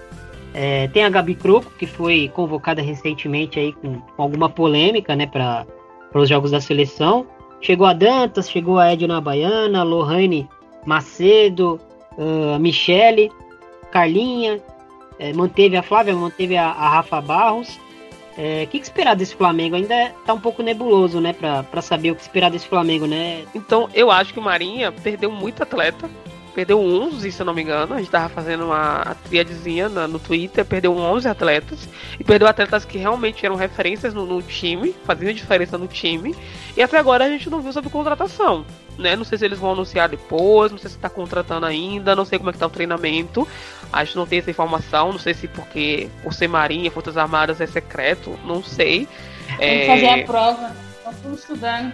É, tem a Gabi Croco, que foi convocada recentemente aí com, com alguma polêmica né, para os jogos da seleção. Chegou a Dantas, chegou a Edna Baiana, Lohane Macedo, uh, Michele, Carlinha, eh, manteve a Flávia, manteve a, a Rafa Barros. É, o que, que, esperar desse Flamengo? Ainda tá um pouco nebuloso, né? Pra, pra saber o que esperar desse Flamengo, né? Então, eu acho que o Marinha perdeu muito atleta. Perdeu 11, se eu não me engano. A gente tava fazendo uma triadezinha no, no Twitter. Perdeu 11 atletas. E perdeu atletas que realmente eram referências no, no time. Faziam diferença no time. E até agora a gente não viu sobre contratação. Né? Não sei se eles vão anunciar depois. Não sei se tá contratando ainda. Não sei como é que tá o treinamento. A gente não tem essa informação, não sei se porque por ser Marinha, Forças Armadas é secreto, não sei. Tem é... fazer a prova, estamos estudando.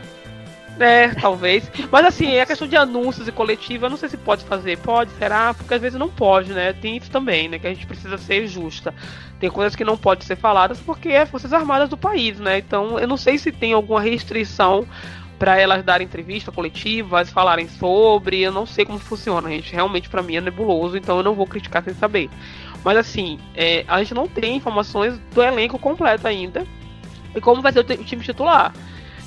É, talvez. Mas assim, é a questão de anúncios e coletiva, eu não sei se pode fazer. Pode, será? Porque às vezes não pode, né? Tem isso também, né? Que a gente precisa ser justa. Tem coisas que não podem ser faladas porque é Forças Armadas do país, né? Então eu não sei se tem alguma restrição para elas darem entrevista coletivas, falarem sobre. Eu não sei como funciona, gente. Realmente para mim é nebuloso, então eu não vou criticar sem saber. Mas assim, é, a gente não tem informações do elenco completo ainda e como vai ser o, time titular.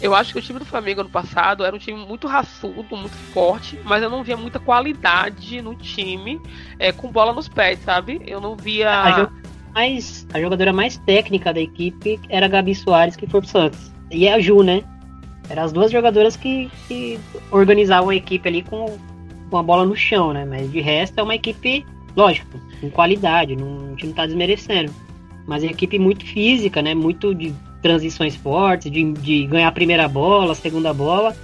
Eu acho que o time do Flamengo ano passado era um time muito raçudo, muito forte, mas eu não via muita qualidade no time é, com bola nos pés, sabe? Eu não via. A, mais, a jogadora mais técnica da equipe era a Gabi Soares, que foi pro Santos. E a Ju, né? Eram as duas jogadoras que, que organizavam a equipe ali com, com a bola no chão, né? Mas de resto é uma equipe, lógico, com qualidade, não, a gente tá desmerecendo. Mas é uma equipe muito física, né? Muito de transições fortes, de, de ganhar a primeira bola, a segunda bola.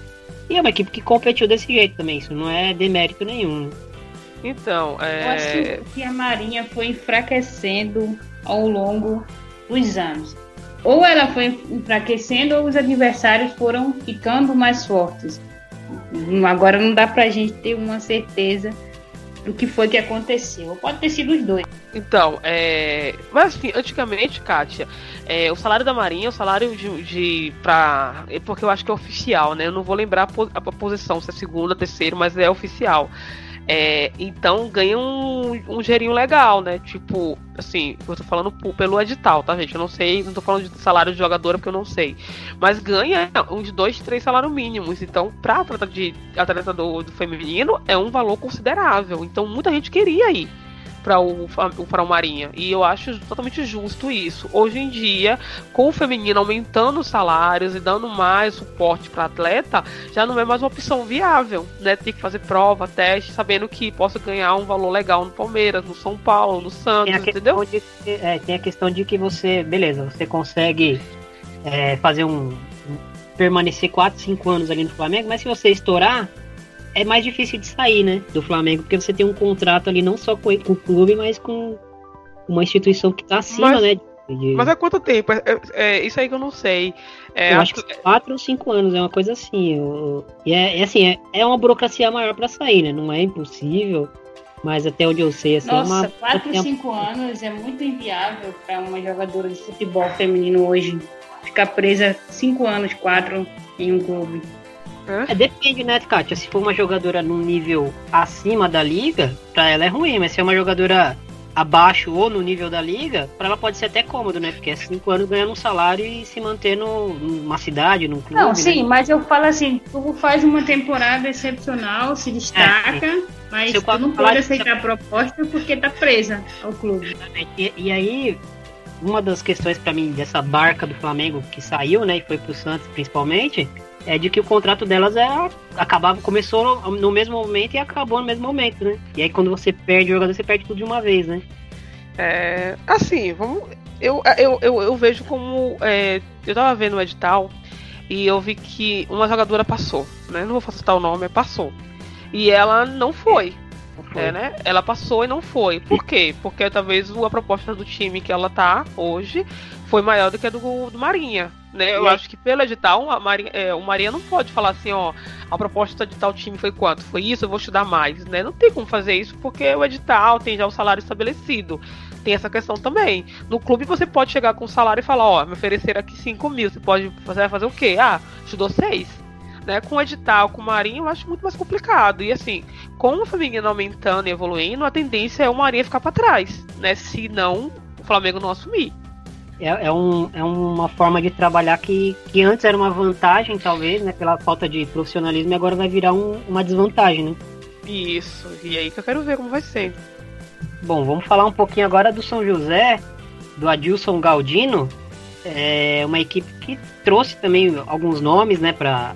E é uma equipe que competiu desse jeito também, isso não é demérito nenhum. Então, é... Eu acho que a Marinha foi enfraquecendo ao longo dos anos ou ela foi enfraquecendo ou os adversários foram ficando mais fortes. Agora não dá pra gente ter uma certeza do que foi que aconteceu. Pode ter sido os dois. Então, é... mas assim, antigamente, Kátia, é, o salário da Marinha, o salário de, de pra... É porque eu acho que é oficial, né? Eu não vou lembrar a, posição, se é segunda, terceira, mas é oficial. É, então ganha um, um gerinho legal, né? Tipo, assim, eu tô falando pelo edital, tá, gente? Eu não sei, não tô falando de salário de jogadora porque eu não sei. Mas ganha uns dois, três salários mínimos. Então, pra atleta, de, atleta do, do feminino, é um valor considerável. Então, muita gente queria ir para o, para o Marinha. E eu acho totalmente justo isso. Hoje em dia, com o feminino aumentando os salários e dando mais suporte para atleta, já não é mais uma opção viável, né? Tem que fazer prova, teste, sabendo que posso ganhar um valor legal no Palmeiras, no São Paulo, no Santos, entendeu? De, é, tem a questão de que você, beleza, você consegue é, fazer um permanecer 4, 5 anos ali no Flamengo, mas se você estourar, é mais difícil de sair, né? Do Flamengo, porque você tem um contrato ali não só com, com o clube, mas com uma instituição que tá acima, mas, né? De... Mas há quanto tempo? É, é, é, isso aí que eu não sei. É, eu acho que quatro ou cinco anos, é uma coisa assim. Eu, e é, é assim, é, é uma burocracia maior para sair, né? Não é impossível, mas até onde eu sei, assim, Nossa, é uma. quatro ou cinco anos é muito inviável para uma jogadora de futebol feminino hoje. Ficar presa cinco anos, quatro em um clube. É, depende, né, Kátia? Se for uma jogadora num nível acima da liga, pra ela é ruim, mas se é uma jogadora abaixo ou no nível da liga, para ela pode ser até cômodo, né? Porque é cinco anos ganhando um salário e se manter no, numa cidade, num clube. Não, sim, né? mas eu falo assim, tu faz uma temporada excepcional, se destaca, é, mas tu não pode aceitar a proposta porque tá presa ao clube. E, e aí, uma das questões para mim dessa barca do Flamengo que saiu, né, e foi pro Santos principalmente, é de que o contrato delas é acabava começou no mesmo momento e acabou no mesmo momento, né? E aí quando você perde o jogador, você perde tudo de uma vez, né? É, assim, vamos eu, eu, eu, eu vejo como é, eu tava vendo o edital e eu vi que uma jogadora passou, né? Não vou citar o nome, passou. E ela não foi. É, né? Ela passou e não foi. Por quê? Porque talvez a proposta do time que ela tá hoje foi maior do que a do, do Marinha. Né? Eu acho que pelo edital, a Marinha, é, o Marinha não pode falar assim, ó, a proposta de tal time foi quanto? Foi isso, eu vou te dar mais, né? Não tem como fazer isso porque o edital tem já o salário estabelecido. Tem essa questão também. No clube você pode chegar com o salário e falar, ó, me oferecer aqui 5 mil, você pode fazer, fazer o quê? Ah, te dou 6. Né, com o edital, com o Marinho, eu acho muito mais complicado. E assim, com o feminino aumentando e evoluindo, a tendência é o Marinho ficar para trás, né? Se não o Flamengo não assumir é, é, um, é uma forma de trabalhar que, que antes era uma vantagem, talvez, né? Pela falta de profissionalismo, e agora vai virar um, uma desvantagem, né? Isso, e aí que eu quero ver como vai ser. Bom, vamos falar um pouquinho agora do São José, do Adilson Galdino, É uma equipe que trouxe também alguns nomes, né, para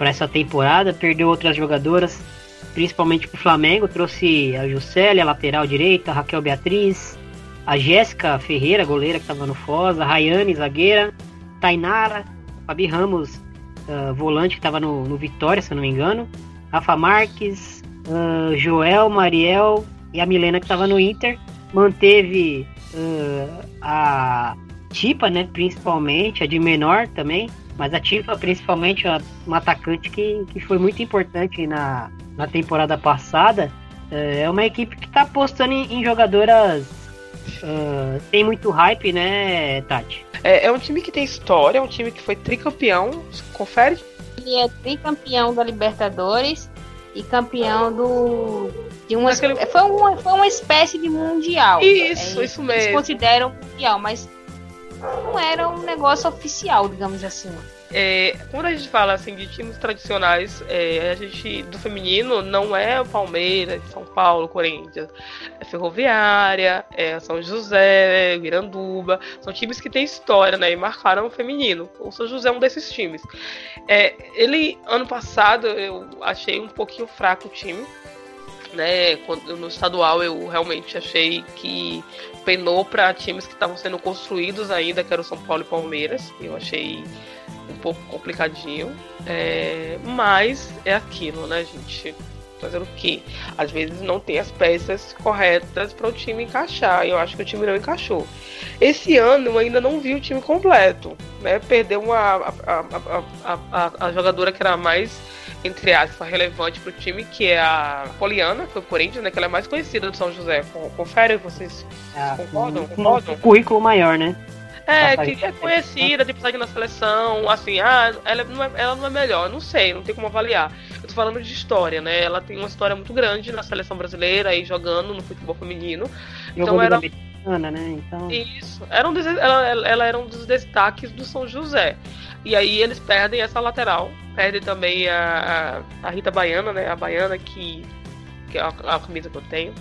essa temporada, perdeu outras jogadoras, principalmente para o Flamengo, trouxe a Juscelia, lateral direita, a Raquel Beatriz, a Jéssica Ferreira, goleira que estava no Foz, a Rayane, zagueira, Tainara, Fabi Ramos, uh, volante que estava no, no Vitória, se eu não me engano, Rafa Marques, uh, Joel, Mariel e a Milena que estava no Inter, manteve uh, a Tipa, né, principalmente, a de menor também, mas a Tifa, principalmente, é uma atacante que, que foi muito importante na, na temporada passada. É, é uma equipe que está apostando em, em jogadoras uh, tem muito hype, né, Tati? É, é, um time que tem história, é um time que foi tricampeão. Confere? Ele é tricampeão da Libertadores e campeão do. De uma, Aquele... foi, uma, foi uma espécie de mundial. Isso, é, isso mesmo. Eles consideram mundial, mas não era um negócio oficial, digamos assim. É, quando a gente fala assim de times tradicionais, é, a gente do feminino não é o Palmeiras, São Paulo, Corinthians, é Ferroviária, é São José, Miranduba, são times que têm história, né, e marcaram o feminino. O São José é um desses times. É, ele ano passado eu achei um pouquinho fraco o time, né? Quando, no estadual eu realmente achei que penou para times que estavam sendo construídos ainda, que eram São Paulo e Palmeiras. Eu achei um pouco complicadinho. É, mas é aquilo, né, gente? Fazer o quê? Às vezes não tem as peças corretas para o time encaixar. E eu acho que o time não encaixou. Esse ano eu ainda não vi o time completo. Né? Perdeu uma, a, a, a, a jogadora que era mais entre aspas, relevante para o time, que é a Poliana, que é o Corinthians, né? Que ela é mais conhecida do São José. Confere, vocês, é, concordam? Um, concordam? Um currículo maior, né? É, que é conhecida, tem passagem na seleção, assim, ah, ela não, é, ela não é melhor, não sei, não tem como avaliar. Eu tô falando de história, né? Ela tem uma história muito grande na seleção brasileira aí jogando no futebol feminino. Então era. Americana, né? Então... Isso. Era um dos, ela, ela era um dos destaques do São José. E aí eles perdem essa lateral, perdem também a, a, a Rita Baiana, né? A Baiana que, que é a, a camisa que eu tenho.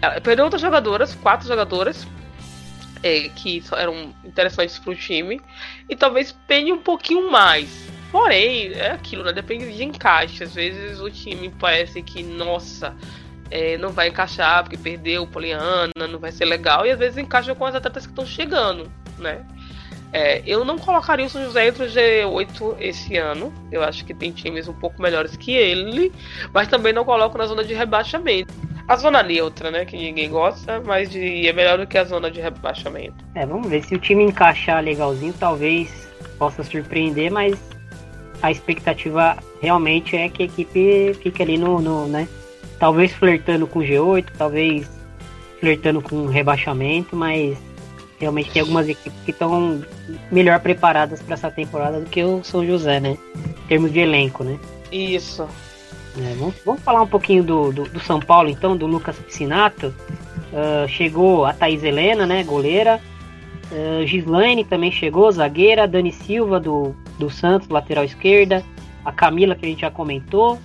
Ela, perdeu outras jogadoras, quatro jogadoras, é, que eram interessantes para o time e talvez pene um pouquinho mais. Porém, é aquilo, né? Depende de encaixe. Às vezes o time parece que, nossa, é, não vai encaixar porque perdeu o Poliana, não vai ser legal. E às vezes encaixa com as atletas que estão chegando, né? É, eu não colocaria o São José entre o G8 esse ano. Eu acho que tem times um pouco melhores que ele, mas também não coloco na zona de rebaixamento a zona neutra, né? Que ninguém gosta, mas de, é melhor do que a zona de rebaixamento. É, vamos ver se o time encaixar legalzinho, talvez possa surpreender, mas a expectativa realmente é que a equipe fique ali no, no né? Talvez flertando com G8, talvez flertando com rebaixamento, mas realmente tem algumas equipes que estão melhor preparadas para essa temporada do que o São José, né? Em termos de elenco, né? Isso. É, vamos, vamos, falar um pouquinho do, do, do, São Paulo, então, do Lucas Piscinato. Uh, chegou a Thaís Helena, né, goleira. Uh, Gislaine também chegou, zagueira. Dani Silva, do, do Santos, lateral esquerda. A Camila, que a gente já comentou.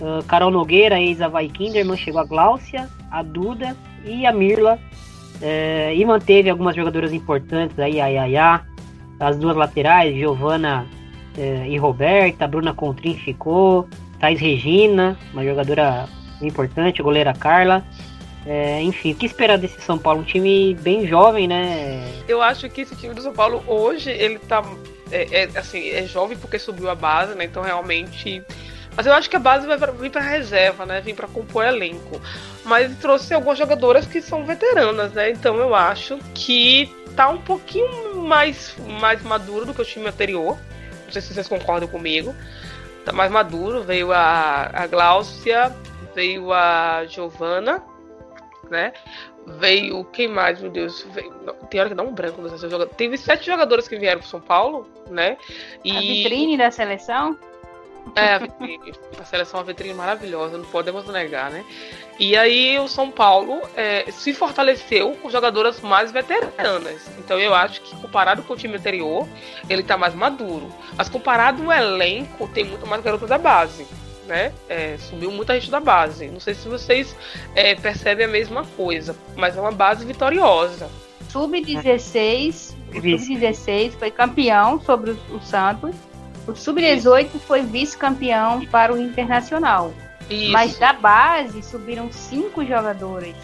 Uh, Carol Nogueira, ex-Havaí Kinderman, chegou a Gláucia, a Duda e a Mirla. Uh, e manteve algumas jogadoras importantes aí, a Yaya, as duas laterais, Giovana uh, e Roberta. Bruna Contrin ficou. Thais Regina, uma jogadora importante, goleira Carla. É, enfim, o que esperar desse São Paulo? Um time bem jovem, né? Eu acho que esse time do São Paulo hoje, ele tá. É, é assim, é jovem porque subiu a base, né? Então realmente. Mas eu acho que a base vai vir para reserva, né? Vir para compor elenco. Mas trouxe algumas jogadoras que são veteranas, né? Então eu acho que tá um pouquinho mais, mais maduro do que o time anterior. Não sei se vocês concordam comigo tá mais maduro. Veio a, a Gláucia, veio a Giovana, né? Veio. Quem mais, meu Deus? Veio, tem hora que dá um branco nessa jogada. Teve sete jogadores que vieram pro São Paulo, né? E... A vitrine da seleção? É, a, vitrine, a seleção é uma vitrine maravilhosa, não podemos negar, né? E aí o São Paulo é, se fortaleceu com jogadoras mais veteranas. Então eu acho que comparado com o time anterior, ele tá mais maduro. Mas comparado ao elenco, tem muito mais garotas da base. Né? É, subiu muita gente da base. Não sei se vocês é, percebem a mesma coisa, mas é uma base vitoriosa. Sub-16 o Sub-16 foi campeão sobre o Santos. O Sub-18 foi vice-campeão para o Internacional. Isso. Mas da base subiram cinco jogadores.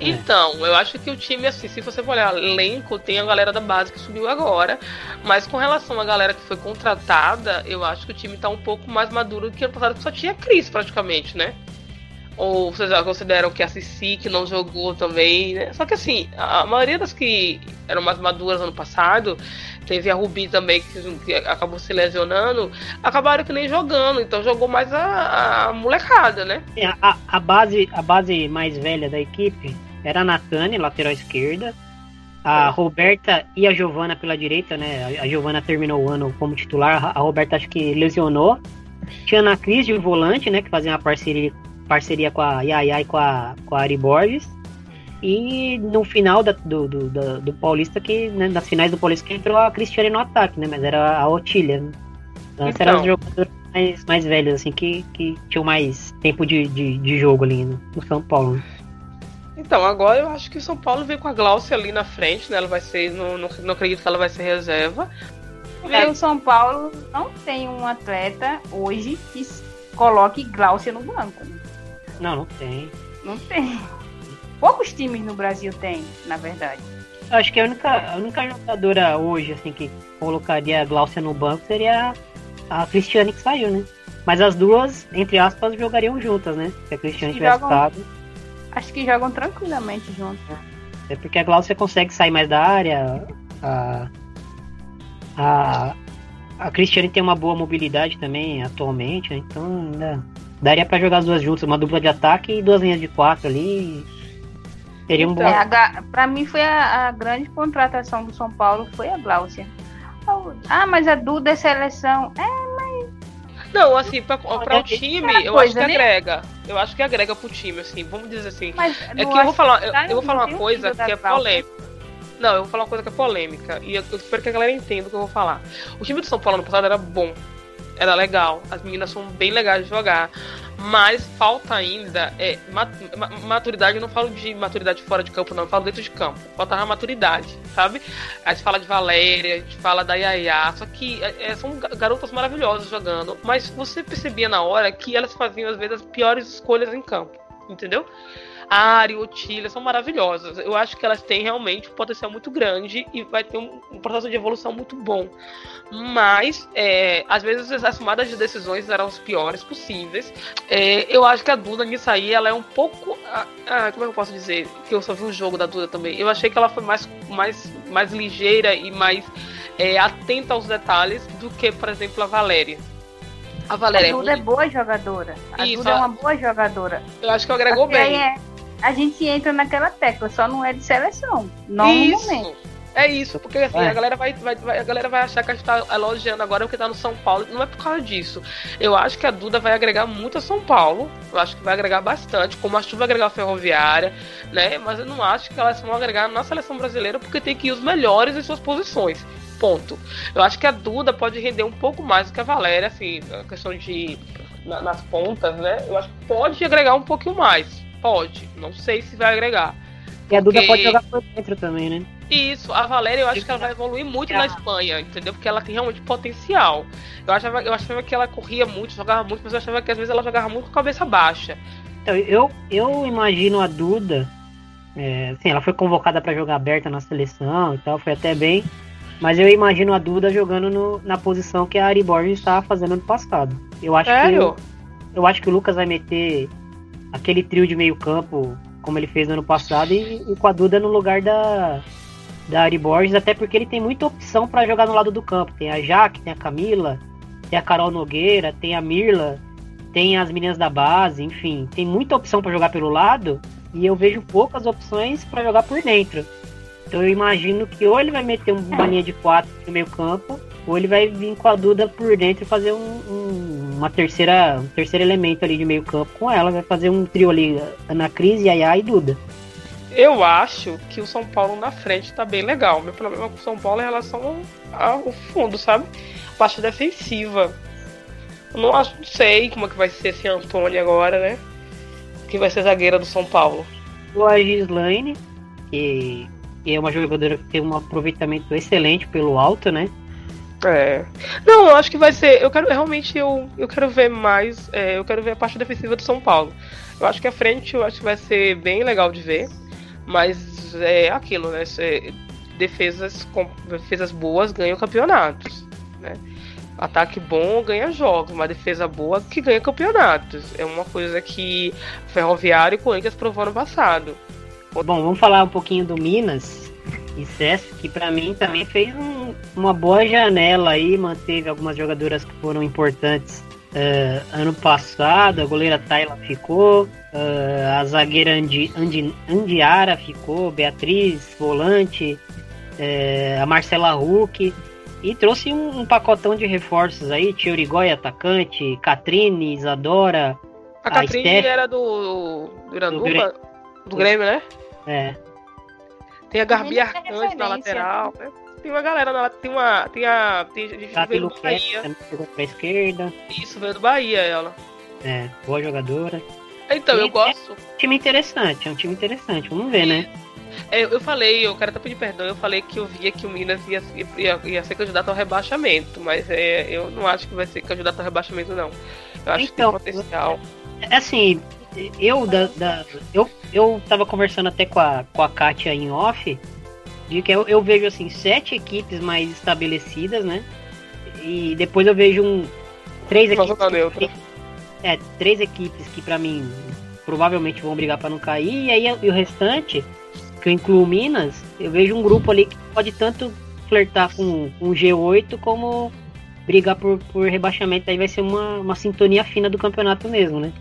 Então, eu acho que o time, assim, se você for olhar elenco, tem a galera da base que subiu agora. Mas com relação à galera que foi contratada, eu acho que o time tá um pouco mais maduro do que ano passado, que só tinha Cris praticamente, né? Ou vocês já consideram que a Cici, que não jogou também, né? Só que assim, a maioria das que eram mais maduras ano passado, teve a Rubi também, que, que acabou se lesionando, acabaram que nem jogando, então jogou mais a, a molecada, né? É, A, a base, a base mais velha da equipe era a Natane, lateral esquerda, a É. Roberta e a Giovana pela direita, né? A- Giovana terminou o ano como titular, a Roberta acho que lesionou. Tinha a Ana Cris de volante, né? Que fazia uma parceria, parceria com a Yaya e com a, com a Ari Borges. E no final da- do, do, do, do Paulista, que, né, nas finais do Paulista, que entrou a Cristiane no ataque, né? Mas era a Otília. Né? Antes Então. eram os jogadores mais, mais velhos, assim, que, que tinham mais tempo de, de, de jogo ali no, no São Paulo. né? Então, agora eu acho que o São Paulo vem com a Glaucia ali na frente, né? Ela vai ser. Não, não, não acredito que ela vai ser reserva. Porque o São Paulo não tem um atleta hoje que coloque Glaucia no banco. né? Não, não tem. Não tem. Poucos times no Brasil tem, na verdade. Acho que a única, a única jogadora hoje, assim, que colocaria a Glaucia no banco seria a, Cristiane que saiu, né? Mas as duas, entre aspas, jogariam juntas, né? Se a Cristiane tivesse jogam- ficado. Acho que jogam tranquilamente juntos. É porque a Glaucia consegue sair mais da área. A, a, a Cristiane tem uma boa mobilidade também atualmente, né? então né, daria pra jogar as duas juntas, uma dupla de ataque e duas linhas de quatro ali. Seria um bom. É, a Ga- pra mim foi a, a grande contratação do São Paulo foi a Glaucia. Ah, mas a Duda é seleção. É, Não, assim, pra, pra o é time, eu coisa, acho que né? agrega. Eu acho que agrega pro time, assim, vamos dizer assim. mas É no que eu vou falar, eu, adversário eu vou falar uma coisa que é Glaucia. polêmica. Não, eu vou falar uma coisa que é polêmica. E eu, eu espero que a galera entenda o que eu vou falar. O time do São Paulo ano passado era bom. Era legal. As meninas são bem legais de jogar. Mas falta ainda é, ma- ma- maturidade. Eu não falo de maturidade fora de campo, não. Eu falo dentro de campo. Faltava maturidade, sabe? A gente fala de Valéria, a gente fala da Yaya. Só que é, é, são ga- garotas maravilhosas jogando. Mas você percebia na hora que elas faziam, às vezes, as piores escolhas em campo. Entendeu? A Ari, Otília são maravilhosas. Eu acho que elas têm realmente um potencial muito grande e vai ter um, um processo de evolução muito bom. Mas, é, às vezes, as tomadas de decisões eram as piores possíveis. É, eu acho que a Duda, nisso aí, ela é um pouco. ah, como é que eu posso dizer? Que eu só vi um jogo da Duda também. Eu achei que ela foi mais, mais, mais ligeira e mais é, atenta aos detalhes do que, por exemplo, a Valéria. A Valéria A é Duda é muito- boa jogadora. A Isso, Duda é uma boa jogadora. Eu acho que agregou bem. é- a gente entra naquela tecla, só não é de seleção. Não no isso. momento. É isso, porque assim, É. a galera vai, vai, vai- a galera vai achar que a gente tá elogiando agora porque tá no São Paulo. Não é por causa disso. Eu acho que a Duda vai agregar muito a São Paulo. Eu acho que vai agregar bastante, como a Chu vai agregar a Ferroviária, né? Mas eu não acho que elas vão agregar na seleção brasileira porque tem que ir os melhores em suas posições. Ponto. Eu acho que a Duda pode render um pouco mais do que a Valéria, assim, a questão de. na- nas pontas, né? Eu acho que pode agregar um pouquinho mais. Pode. Não sei se vai agregar. E a Duda porque- pode jogar por dentro também, né? Isso, a Valéria eu acho que ela vai evoluir muito na Espanha, entendeu? Porque ela tem realmente potencial. Eu achava, eu achava que ela corria muito, jogava muito, mas eu achava que às vezes ela jogava muito com cabeça baixa. Então, eu, eu imagino a Duda, é, assim, ela foi convocada para jogar aberta na seleção e tal, foi até bem, mas eu imagino a Duda jogando no- na posição que a Ari Borges estava fazendo ano passado. Eu acho Sério? que eu acho que o Lucas vai meter aquele trio de meio campo como ele fez no ano passado e, e com a Duda no lugar da da Ari Borges, até porque ele tem muita opção para jogar no lado do campo. Tem a Jaque, tem a Camila, tem a Carol Nogueira, tem a Mirla, tem as meninas da base, enfim, tem muita opção para jogar pelo lado e eu vejo poucas opções para jogar por dentro. Então eu imagino que ou ele vai meter uma linha de quatro no meio campo, ou ele vai vir com a Duda por dentro e fazer um, um- uma terceira, um terceiro elemento ali de meio campo com ela, vai fazer um trio ali, Ana Cris, Yaya e Duda. Eu acho que o São Paulo na frente tá bem legal. Meu problema com o São Paulo é em relação ao, ao fundo, sabe? Parte defensiva. Eu não, acho, não sei como é que vai ser esse Antônio agora, né? Que vai ser zagueira do São Paulo. Ou a Gislaine, que é uma jogadora que tem um aproveitamento excelente pelo alto, né? É. Não, eu acho que vai ser. Eu quero realmente eu, eu quero ver mais. É, eu quero ver a parte defensiva do São Paulo. Eu acho que a frente eu acho que vai ser bem legal de ver. Mas é aquilo, né? Defesas, com, defesas boas ganham campeonatos. Né? Ataque bom ganha jogos, uma defesa boa que ganha campeonatos. É uma coisa que Ferroviário e Corinthians provou no passado. Bom, vamos falar um pouquinho do Minas e César, que para mim também fez um, uma boa janela aí, manteve algumas jogadoras que foram importantes uh, ano passado, a goleira Tayla ficou, uh, a zagueira Andi, Andi, Andiara ficou, Beatriz, volante, uh, a Marcela Huck, e trouxe um, um, pacotão de reforços aí, Tia Urigói, atacante, Catrine, Isadora. A, a Catrine era do, do Iranduba, do, do Grêmio, né? É. Tem a Garbi Arcante na lateral, né? Tem uma galera na tem uma. Tem a. Tem a gente veio do Bahia. Pra esquerda. Isso, veio do Bahia ela. É, boa jogadora. Então, e eu gosto. É um time interessante, é um time interessante. Vamos ver, né? É, eu falei, eu quero até pedir perdão, eu falei que eu via que o Minas ia, ia, ia ser candidato ao rebaixamento, mas é, eu não acho que vai ser candidato ao rebaixamento, não. Eu acho então, que tem então, potencial. É, assim, eu da, da, eu, eu tava conversando até com a, com a Kátia em off, de que eu, eu vejo assim, sete equipes mais estabelecidas, né? E depois eu vejo um. Três equipes. Que, é, três equipes que para mim provavelmente vão brigar para não cair, e aí e o restante, que eu incluo Minas, eu vejo um grupo ali que pode tanto flertar com, o G8 como brigar por, por rebaixamento. Aí vai ser uma, uma sintonia fina do campeonato mesmo, né?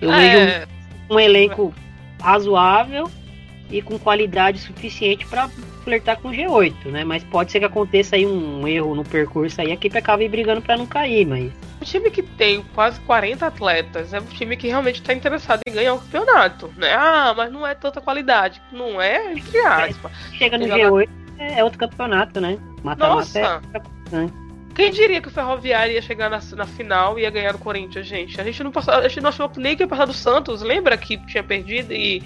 Eu é... vejo um, um elenco razoável e com qualidade suficiente para flertar com o G8, né? Mas pode ser que aconteça aí um erro no percurso aí, a equipe acaba brigando para não cair, mas um time que tem quase 40 atletas é um time que realmente está interessado em ganhar o campeonato, né? Ah, mas não é tanta qualidade. Não é, entre aspas. Chega no G8 é outro campeonato, né? Mata-mata é... Quem diria que o Ferroviário ia chegar na, na final e ia ganhar do Corinthians, gente? A gente não passou, a gente não achou nem que ia passar do Santos, lembra que tinha perdido e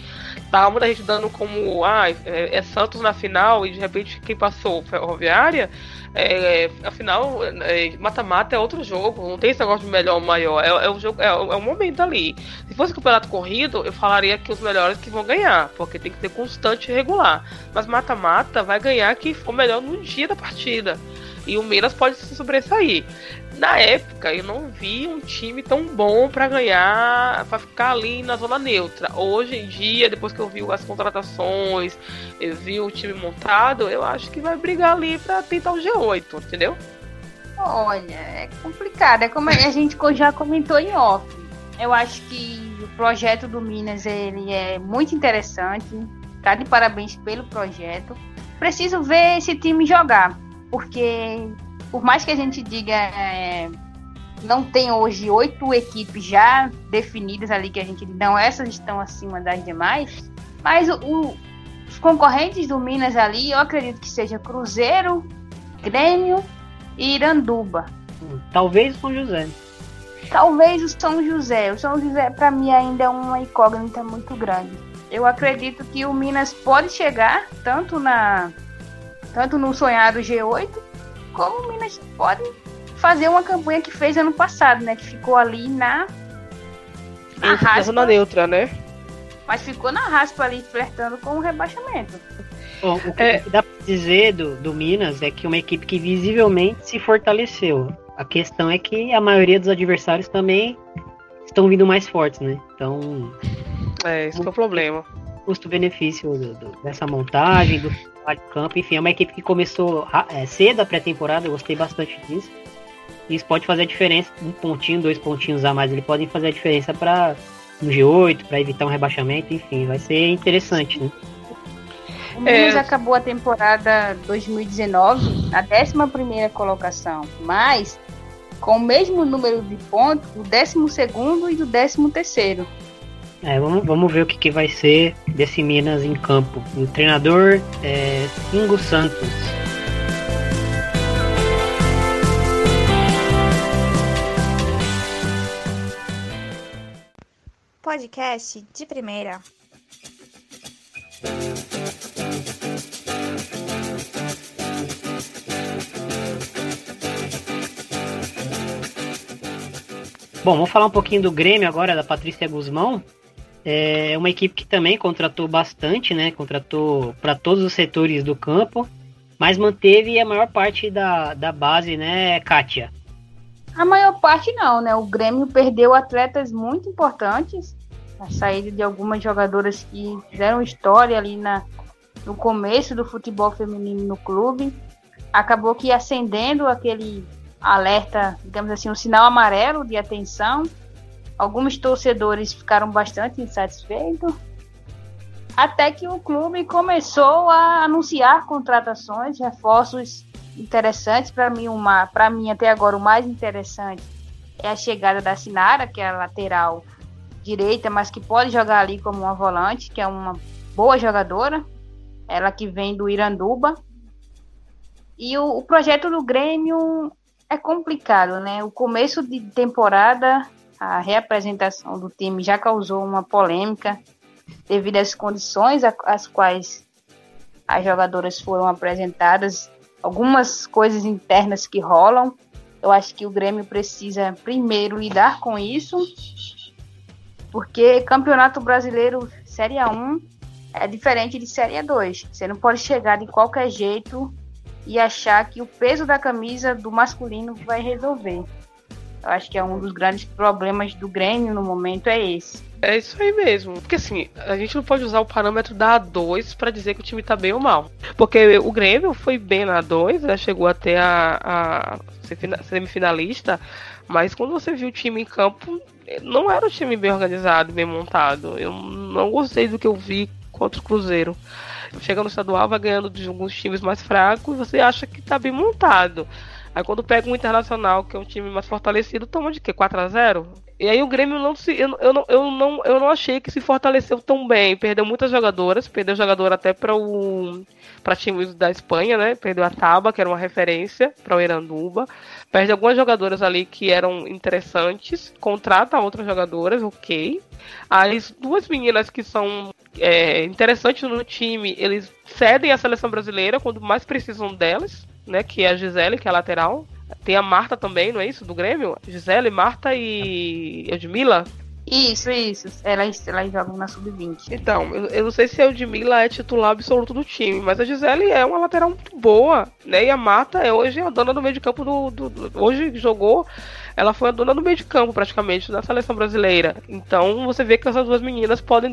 tava muita gente dando como ah, é, é Santos na final e de repente quem passou Ferroviária, é, afinal, é, mata-mata é, é outro jogo, não tem esse negócio de melhor ou maior, é, é o jogo, é, é o momento ali. Se fosse campeonato corrido, eu falaria que os melhores que vão ganhar, porque tem que ser constante e regular. Mas mata-mata vai ganhar quem for melhor no dia da partida. E o Minas pode se sobressair. Na época, eu não vi um time tão bom para ganhar, para ficar ali na zona neutra. Hoje em dia, depois que eu vi as contratações, eu vi o time montado, eu acho que vai brigar ali para tentar o G8, entendeu? Olha, é complicado. É como a gente já comentou em off. Eu acho que o projeto do Minas ele é muito interessante. Tá de parabéns pelo projeto. Preciso ver esse time jogar porque por mais que a gente diga é, não tem hoje oito equipes já definidas ali que a gente não essas estão acima das demais, mas o, o, os concorrentes do Minas ali eu acredito que seja Cruzeiro, Grêmio e Iranduba. Talvez o São José. Talvez o São José. O São José para mim ainda é uma incógnita muito grande. Eu acredito que o Minas pode chegar tanto na tanto no sonhado G8, como o Minas pode fazer uma campanha que fez ano passado, né? Que ficou ali na. Na raspa, zona neutra, né? Mas ficou na raspa ali, flertando com o rebaixamento. Bom, o que, é... dá pra dizer do, do Minas é que é uma equipe que visivelmente se fortaleceu. A questão é que a maioria dos adversários também estão vindo mais fortes, né? Então. É, esse é o problema. Custo-benefício dessa montagem, do de campo. Enfim, é uma equipe que começou é, cedo a pré-temporada, eu gostei bastante disso. Isso pode fazer a diferença, um pontinho, dois pontinhos a mais, eles podem fazer a diferença para no G8, para evitar um rebaixamento, enfim, vai ser interessante, né? O Minas é... acabou a temporada 2019 na 11 colocação, mas com o mesmo número de pontos do 12 e do 13. É, vamos, vamos ver o que, que vai ser desse Minas em campo. O treinador é Ingo Santos. Podcast de primeira. Bom, vamos falar um pouquinho do Grêmio agora, da Patrícia Guzmão, é uma equipe que também contratou bastante, né? Contratou para todos os setores do campo, mas manteve a maior parte da, da base, né, Kátia? A maior parte não, né? O Grêmio perdeu atletas muito importantes. A saída de algumas jogadoras que fizeram história ali na, no começo do futebol feminino no clube. Acabou que acendendo aquele alerta, digamos assim, um sinal amarelo de atenção. Alguns torcedores ficaram bastante insatisfeitos. Até que o clube começou a anunciar contratações, reforços interessantes. Para mim uma para mim até agora o mais interessante é a chegada da Sinara que é a lateral direita mas que pode jogar ali como uma volante que é uma boa jogadora. Ela que vem do Iranduba. E o, o projeto do Grêmio é complicado né? O começo de temporada a reapresentação do time já causou uma polêmica devido às condições às quais as jogadoras foram apresentadas algumas coisas internas que rolam. Eu acho que o Grêmio precisa primeiro lidar com isso, porque Campeonato Brasileiro Série A1 é diferente de Série A2. Você não pode chegar de qualquer jeito e achar que o peso da camisa do masculino vai resolver. Eu acho que é um dos grandes problemas do Grêmio no momento é esse. É isso aí mesmo. Porque assim, a gente não pode usar o parâmetro da A2 para dizer que o time tá bem ou mal. Porque o Grêmio foi bem na A2, né? Chegou até a, a semifinalista. Mas quando você viu o time em campo, não era um time bem organizado, bem montado. Eu não gostei do que eu vi contra o Cruzeiro. Chega no estadual, vai ganhando de alguns times mais fracos e você acha que tá bem montado. Aí quando pega um Internacional, que é um time mais fortalecido, toma de quê? 4 a 0 E aí o Grêmio não se. Eu, eu, não, eu, não, eu não achei que se fortaleceu tão bem. Perdeu muitas jogadoras, perdeu jogador até para o. para times da Espanha, né? Perdeu a Taba, que era uma referência para o Iranduba. Perde algumas jogadoras ali que eram interessantes. Contrata outras jogadoras, ok. As duas meninas que são é, interessantes no time, eles cedem à seleção brasileira quando mais precisam delas né? Que é a Gisele, que é a lateral. Tem a Marta também, não é isso? Do Grêmio? Gisele, Marta e Edmila. Isso, isso. Elas, elas jogam na sub-20. Então, eu, eu, não sei se a Edmila é titular absoluto do time, mas a Gisele é uma lateral muito boa, né? E a Marta é hoje a dona do meio de campo do, do, do Hoje jogou ela foi a dona do meio de campo, praticamente, da seleção brasileira. Então você vê que essas duas meninas podem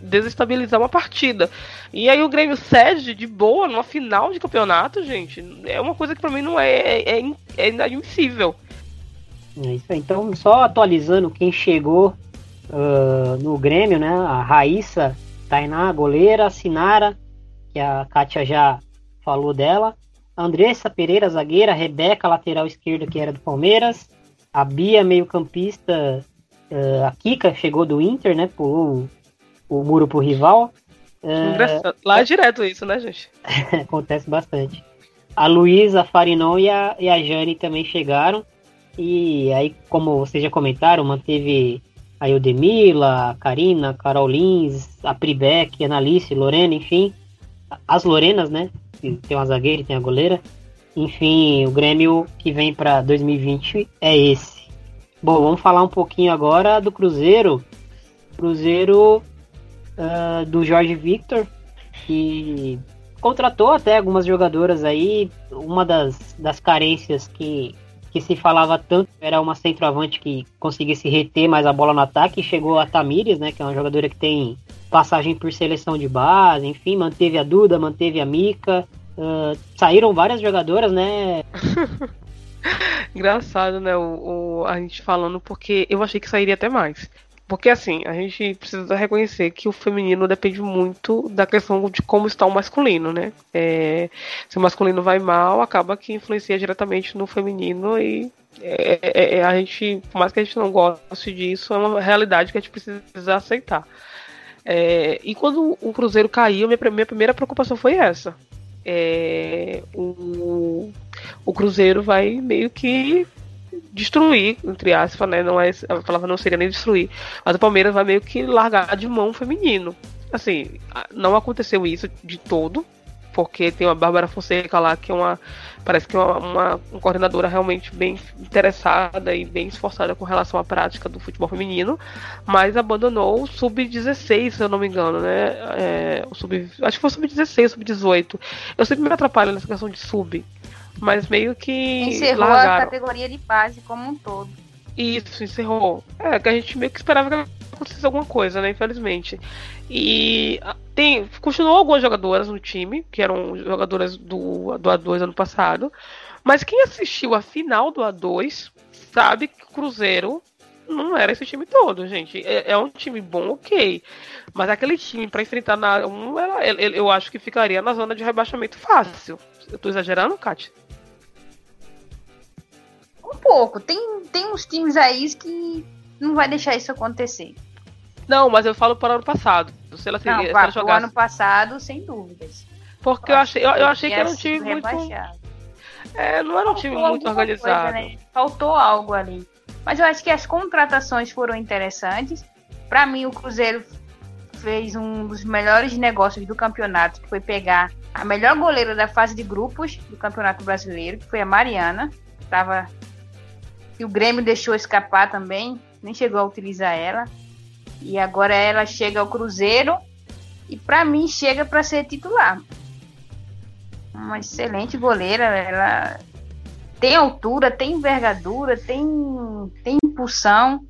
desestabilizar uma partida. E aí o Grêmio cede de boa numa final de campeonato, gente. É uma coisa que pra mim não é, é, é, é inadmissível. É isso aí. Então, só atualizando quem chegou uh, no Grêmio, né? A Raíssa, Tainá, goleira, Sinara, que a Kátia já falou dela. Andressa Pereira, zagueira, Rebeca, lateral esquerda, que era do Palmeiras, a Bia, meio-campista, uh, a Kika chegou do Inter, né? Pulou o, o muro pro rival. Uh, Lá é direto isso, né, gente? [LAUGHS] acontece bastante. A Luísa, a Farinon e a, e a Jane também chegaram. E aí, como vocês já comentaram, manteve a Eudemila, a Karina, a Carol Lins, a Pribeck, a Analice, Lorena, enfim. As Lorenas, né? Tem uma zagueira e tem a goleira. Enfim, o Grêmio que vem para 2020 é esse. Bom, vamos falar um pouquinho agora do Cruzeiro. Cruzeiro uh, do Jorge Victor, que contratou até algumas jogadoras aí. Uma das, das carências que, que se falava tanto era uma centroavante que conseguisse reter mais a bola no ataque. Chegou a Tamires, né, que é uma jogadora que tem passagem por seleção de base, enfim, manteve a Duda, manteve a Mica. Uh, saíram várias jogadoras, né? [LAUGHS] Engraçado, né? O, o, a gente falando, porque eu achei que sairia até mais. Porque assim, a gente precisa reconhecer que o feminino depende muito da questão de como está o masculino, né? É, se o masculino vai mal, acaba que influencia diretamente no feminino e é, é, é a gente, por mais que a gente não goste disso, é uma realidade que a gente precisa aceitar. É, e quando o Cruzeiro caiu, minha, minha primeira preocupação foi essa é, o, o Cruzeiro vai meio que destruir, entre aspas, né? Não é, a palavra não seria nem destruir, mas o Palmeiras vai meio que largar de mão o feminino. Assim, não aconteceu isso de todo, porque tem uma Bárbara Fonseca lá, que é uma. Parece que é uma, uma, uma, coordenadora realmente bem interessada e bem esforçada com relação à prática do futebol feminino, mas abandonou o sub-16, se eu não me engano, né? É, o sub, acho que foi sub-16, sub-18. Eu sempre me atrapalho nessa questão de sub, mas meio que. Encerrou largaram. a categoria de base como um todo. Isso, encerrou. É, que a gente meio que esperava que acontecesse alguma coisa, né? Infelizmente. E ah, tem, continuou algumas jogadoras no time, que eram jogadoras do, do A2 ano passado. Mas quem assistiu a final do A2 sabe que o Cruzeiro não era esse time todo, gente. É, é um time bom, ok. Mas aquele time para enfrentar na 1, eu acho que ficaria na zona de rebaixamento fácil. Eu tô exagerando, Kátia? Um pouco. Tem, tem uns times aí que não vai deixar isso acontecer. Não, mas eu falo para o ano passado. Se ela, não, se ela jogasse... o ano passado, sem dúvidas. Porque eu, achei, eu, eu achei que era um time muito. É, não era um time muito organizado. Coisa, né? Faltou algo ali. Mas eu acho que as contratações foram interessantes. Para mim, o Cruzeiro fez um dos melhores negócios do campeonato, que foi pegar a melhor goleira da fase de grupos do Campeonato Brasileiro, que foi a Mariana. Tava... E o Grêmio deixou escapar também, nem chegou a utilizar ela. E agora ela chega ao Cruzeiro e para mim chega para ser titular. Uma excelente goleira, ela tem altura, tem envergadura, tem, tem impulsão.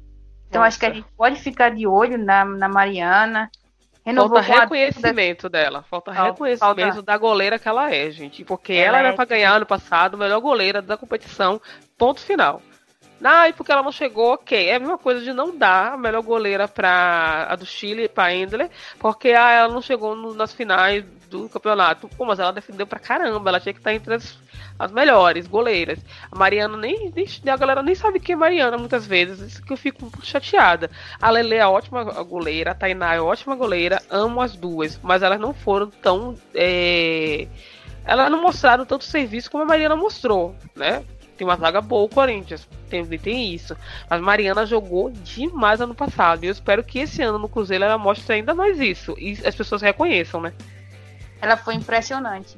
Então Nossa. acho que a gente pode ficar de olho na, na Mariana. Renovou falta reconhecimento dela. Falta, falta reconhecimento falta... da goleira que ela é, gente. Porque ela, ela era é... para ganhar ano passado, melhor goleira da competição. Ponto final. Ah, e porque ela não chegou, ok. É a mesma coisa de não dar a melhor goleira para a do Chile, para Endler, porque ah, ela não chegou no, nas finais do campeonato. Pô, mas ela defendeu pra caramba, ela tinha que estar entre as, as melhores goleiras. A Mariana nem, nem, A galera nem sabe quem é Mariana muitas vezes, isso que eu fico um pouco chateada. A Lele é ótima goleira, a Tainá é ótima goleira, amo as duas, mas elas não foram tão. É... Elas não mostraram tanto serviço como a Mariana mostrou, né? Tem uma zaga boa o Corinthians. Tem, tem isso. Mas Mariana jogou demais ano passado. E eu espero que esse ano no Cruzeiro ela mostre ainda mais isso. E as pessoas reconheçam, né? Ela foi impressionante.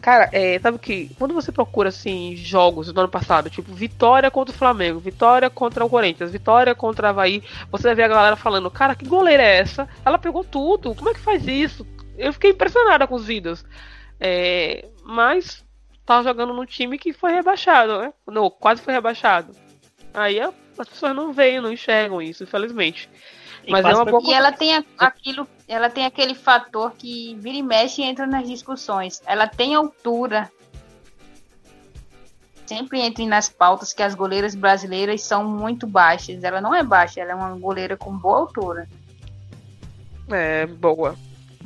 Cara, é, sabe que quando você procura assim jogos do ano passado, tipo vitória contra o Flamengo, vitória contra o Corinthians, vitória contra o Havaí, você vai ver a galera falando, cara, que goleira é essa? Ela pegou tudo, como é que faz isso? Eu fiquei impressionada com os vídeos. É, mas tava jogando num time que foi rebaixado, né? Não, quase foi rebaixado. Aí as pessoas não veem, não enxergam isso, infelizmente. E Mas é uma boa... E ela tem aquilo, ela tem aquele fator que vira e mexe e entra nas discussões. Ela tem altura. Sempre entra nas pautas que as goleiras brasileiras são muito baixas. Ela não é baixa, ela é uma goleira com boa altura. É, boa.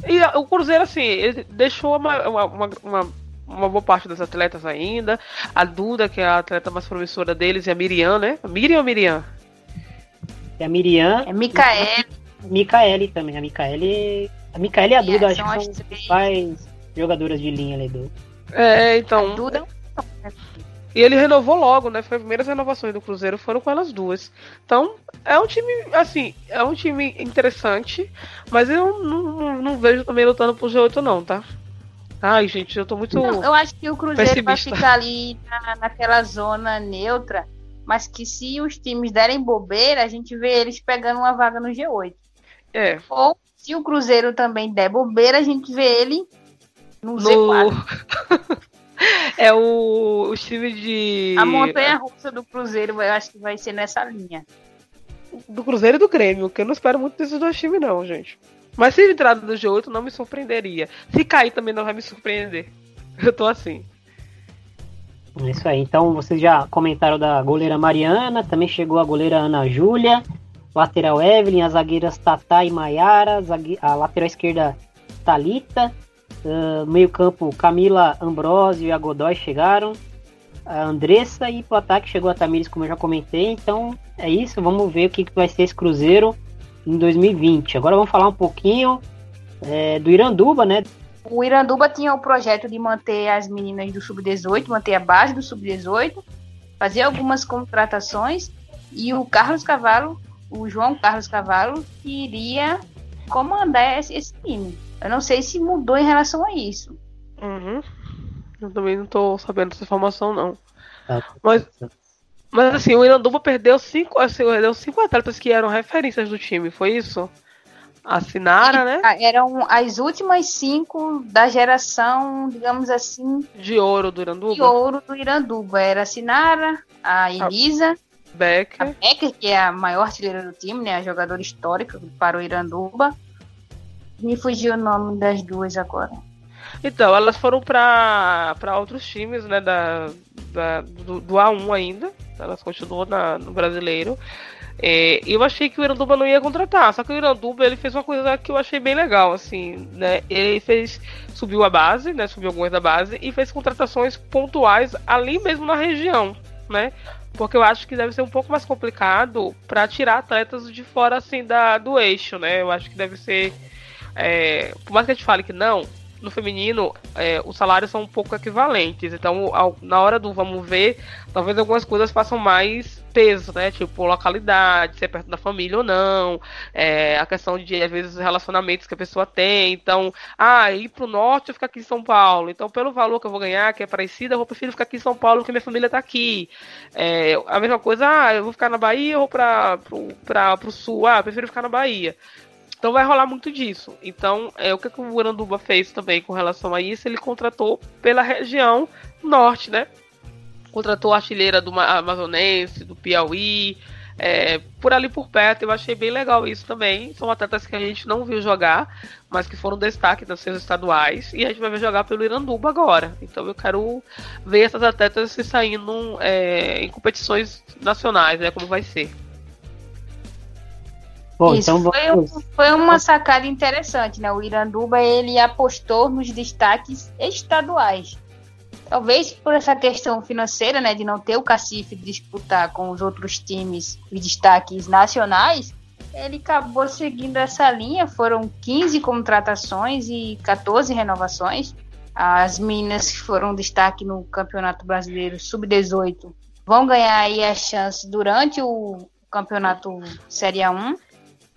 E o Cruzeiro, assim, ele deixou uma, uma, uma uma boa parte das atletas ainda. A Duda, que é a atleta mais promissora deles, e a Miriam, né? Miriam ou Miriam? É a Miriam. É Micaele. Micaele também. A Micaele. A Micaele e a Duda, acho que são as principais jogadoras de linha ali do. É, então. A Duda é e ele renovou logo, né? Foi as primeiras renovações do Cruzeiro foram com elas duas. Então, é um time, assim, é um time interessante, mas eu não, não, não vejo também lutando pro G8, não, tá? Ai, gente, eu tô muito. Não, eu acho que o Cruzeiro vai ficar ali na, naquela zona neutra, mas que se os times derem bobeira, a gente vê eles pegando uma vaga no G8. É. Ou se o Cruzeiro também der bobeira, a gente vê ele no, no... Z4. [LAUGHS] é o, o time de. A montanha russa do Cruzeiro, eu acho que vai ser nessa linha. Do Cruzeiro e do Grêmio, que eu não espero muito desses dois times, não, gente. Mas se entrar do G8 não me surpreenderia. Se cair também não vai me surpreender. [LAUGHS] Eu tô assim. Isso aí. Então vocês já comentaram da goleira Mariana, também chegou a goleira Ana Júlia, lateral Evelyn, as zagueiras Tatá e Maiara, a lateral esquerda Talita, uh, meio campo Camila Ambrosio e a Godoy chegaram, a Andressa e pro ataque chegou a Tamires, como eu já comentei. Então é isso, vamos ver o que, que vai ser esse Cruzeiro em 2020. Agora vamos falar um pouquinho é, do Iranduba, né? O Iranduba tinha o projeto de manter as meninas do Sub-18, manter a base do Sub-18, fazer algumas contratações e o Carlos Cavalo, o João Carlos Cavalo, iria comandar esse, esse time. Eu não sei se mudou em relação a isso. Uhum. Eu também não tô sabendo dessa informação, não. Tá. Mas, mas assim, o Iranduba perdeu cinco, assim, perdeu cinco atletas que eram referências do time, foi isso? A Sinara, né? Ah, Eram as últimas cinco da geração, digamos assim, De ouro do Iranduba. de ouro do Iranduba. Era a Sinara, a Elisa, a Becker. Becker, que é a maior artilheira do time, né? A jogadora histórica para o Iranduba. Me fugiu o nome das duas agora. Então, elas foram pra outros times, né? Da, da- do, do A1 ainda. Elas continuam na- no brasileiro. É, eu achei que o Iranduba não ia contratar. Só que o Iranduba ele fez uma coisa que eu achei bem legal, assim, né? Ele fez. Subiu a base, né? Subiu algumas da base e fez contratações pontuais ali mesmo na região, né? Porque eu acho que deve ser um pouco mais complicado para tirar atletas de fora assim da, do eixo, né? Eu acho que deve ser. é, por mais que a gente fale que não, no feminino é, os salários são um pouco equivalentes. Então, ao- na hora do vamos ver, talvez algumas coisas façam mais peso, né? Tipo, localidade, se é perto da família ou não, é, a questão de, às vezes, relacionamentos que a pessoa tem. Então, ah, ir pro norte ou ficar aqui em São Paulo. Então, pelo valor que eu vou ganhar, que é parecido, eu vou prefiro ficar aqui em São Paulo porque minha família tá aqui. É, a mesma coisa, ah, eu vou ficar na Bahia ou pra, pro, pra, pro sul? Ah, eu prefiro ficar na Bahia. Então vai rolar muito disso. Então, é, o que, o Uranduba fez também com relação a isso? Ele contratou pela região norte, né? Contratou a artilheira do Ma- Amazonense, do Piauí, é, por ali por perto. Eu achei bem legal isso também. São atletas que a gente não viu jogar, mas que foram destaque das seus estaduais. E a gente vai ver jogar pelo Iranduba agora. Então eu quero ver essas atletas se saindo é, em competições nacionais, né? Como vai ser. Bom, Isso então foi, um- foi uma sacada interessante, né? O Iranduba ele apostou nos destaques estaduais. Talvez por essa questão financeira, né, de não ter o cacife de disputar com os outros times os destaques nacionais, ele acabou seguindo essa linha. Foram 15 contratações e 14 renovações. As meninas que foram destaque no Campeonato Brasileiro Sub-18 vão ganhar aí a chance durante o Campeonato Série A1.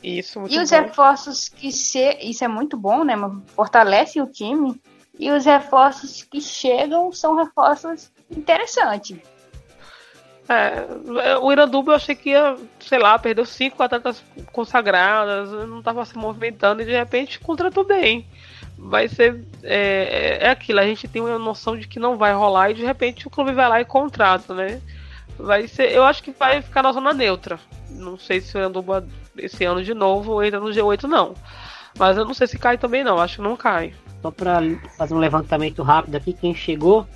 Isso, muito E os bom. reforços que se, isso é muito bom, né? Fortalece o time. E os reforços que chegam são reforços interessantes. É, o Iranduba eu achei que ia, sei lá, perdeu cinco atletas consagradas, não estava se movimentando e de repente contratou bem. Vai ser. É, é aquilo, a gente tem uma noção de que não vai rolar e de repente o clube vai lá e contrata, né? Vai ser. Eu acho que vai ficar na zona neutra. Não sei se o Iranduba esse ano de novo entra no G8, não. Mas eu não sei se cai também, não. Acho que não cai. Só para fazer um levantamento rápido aqui, quem chegou: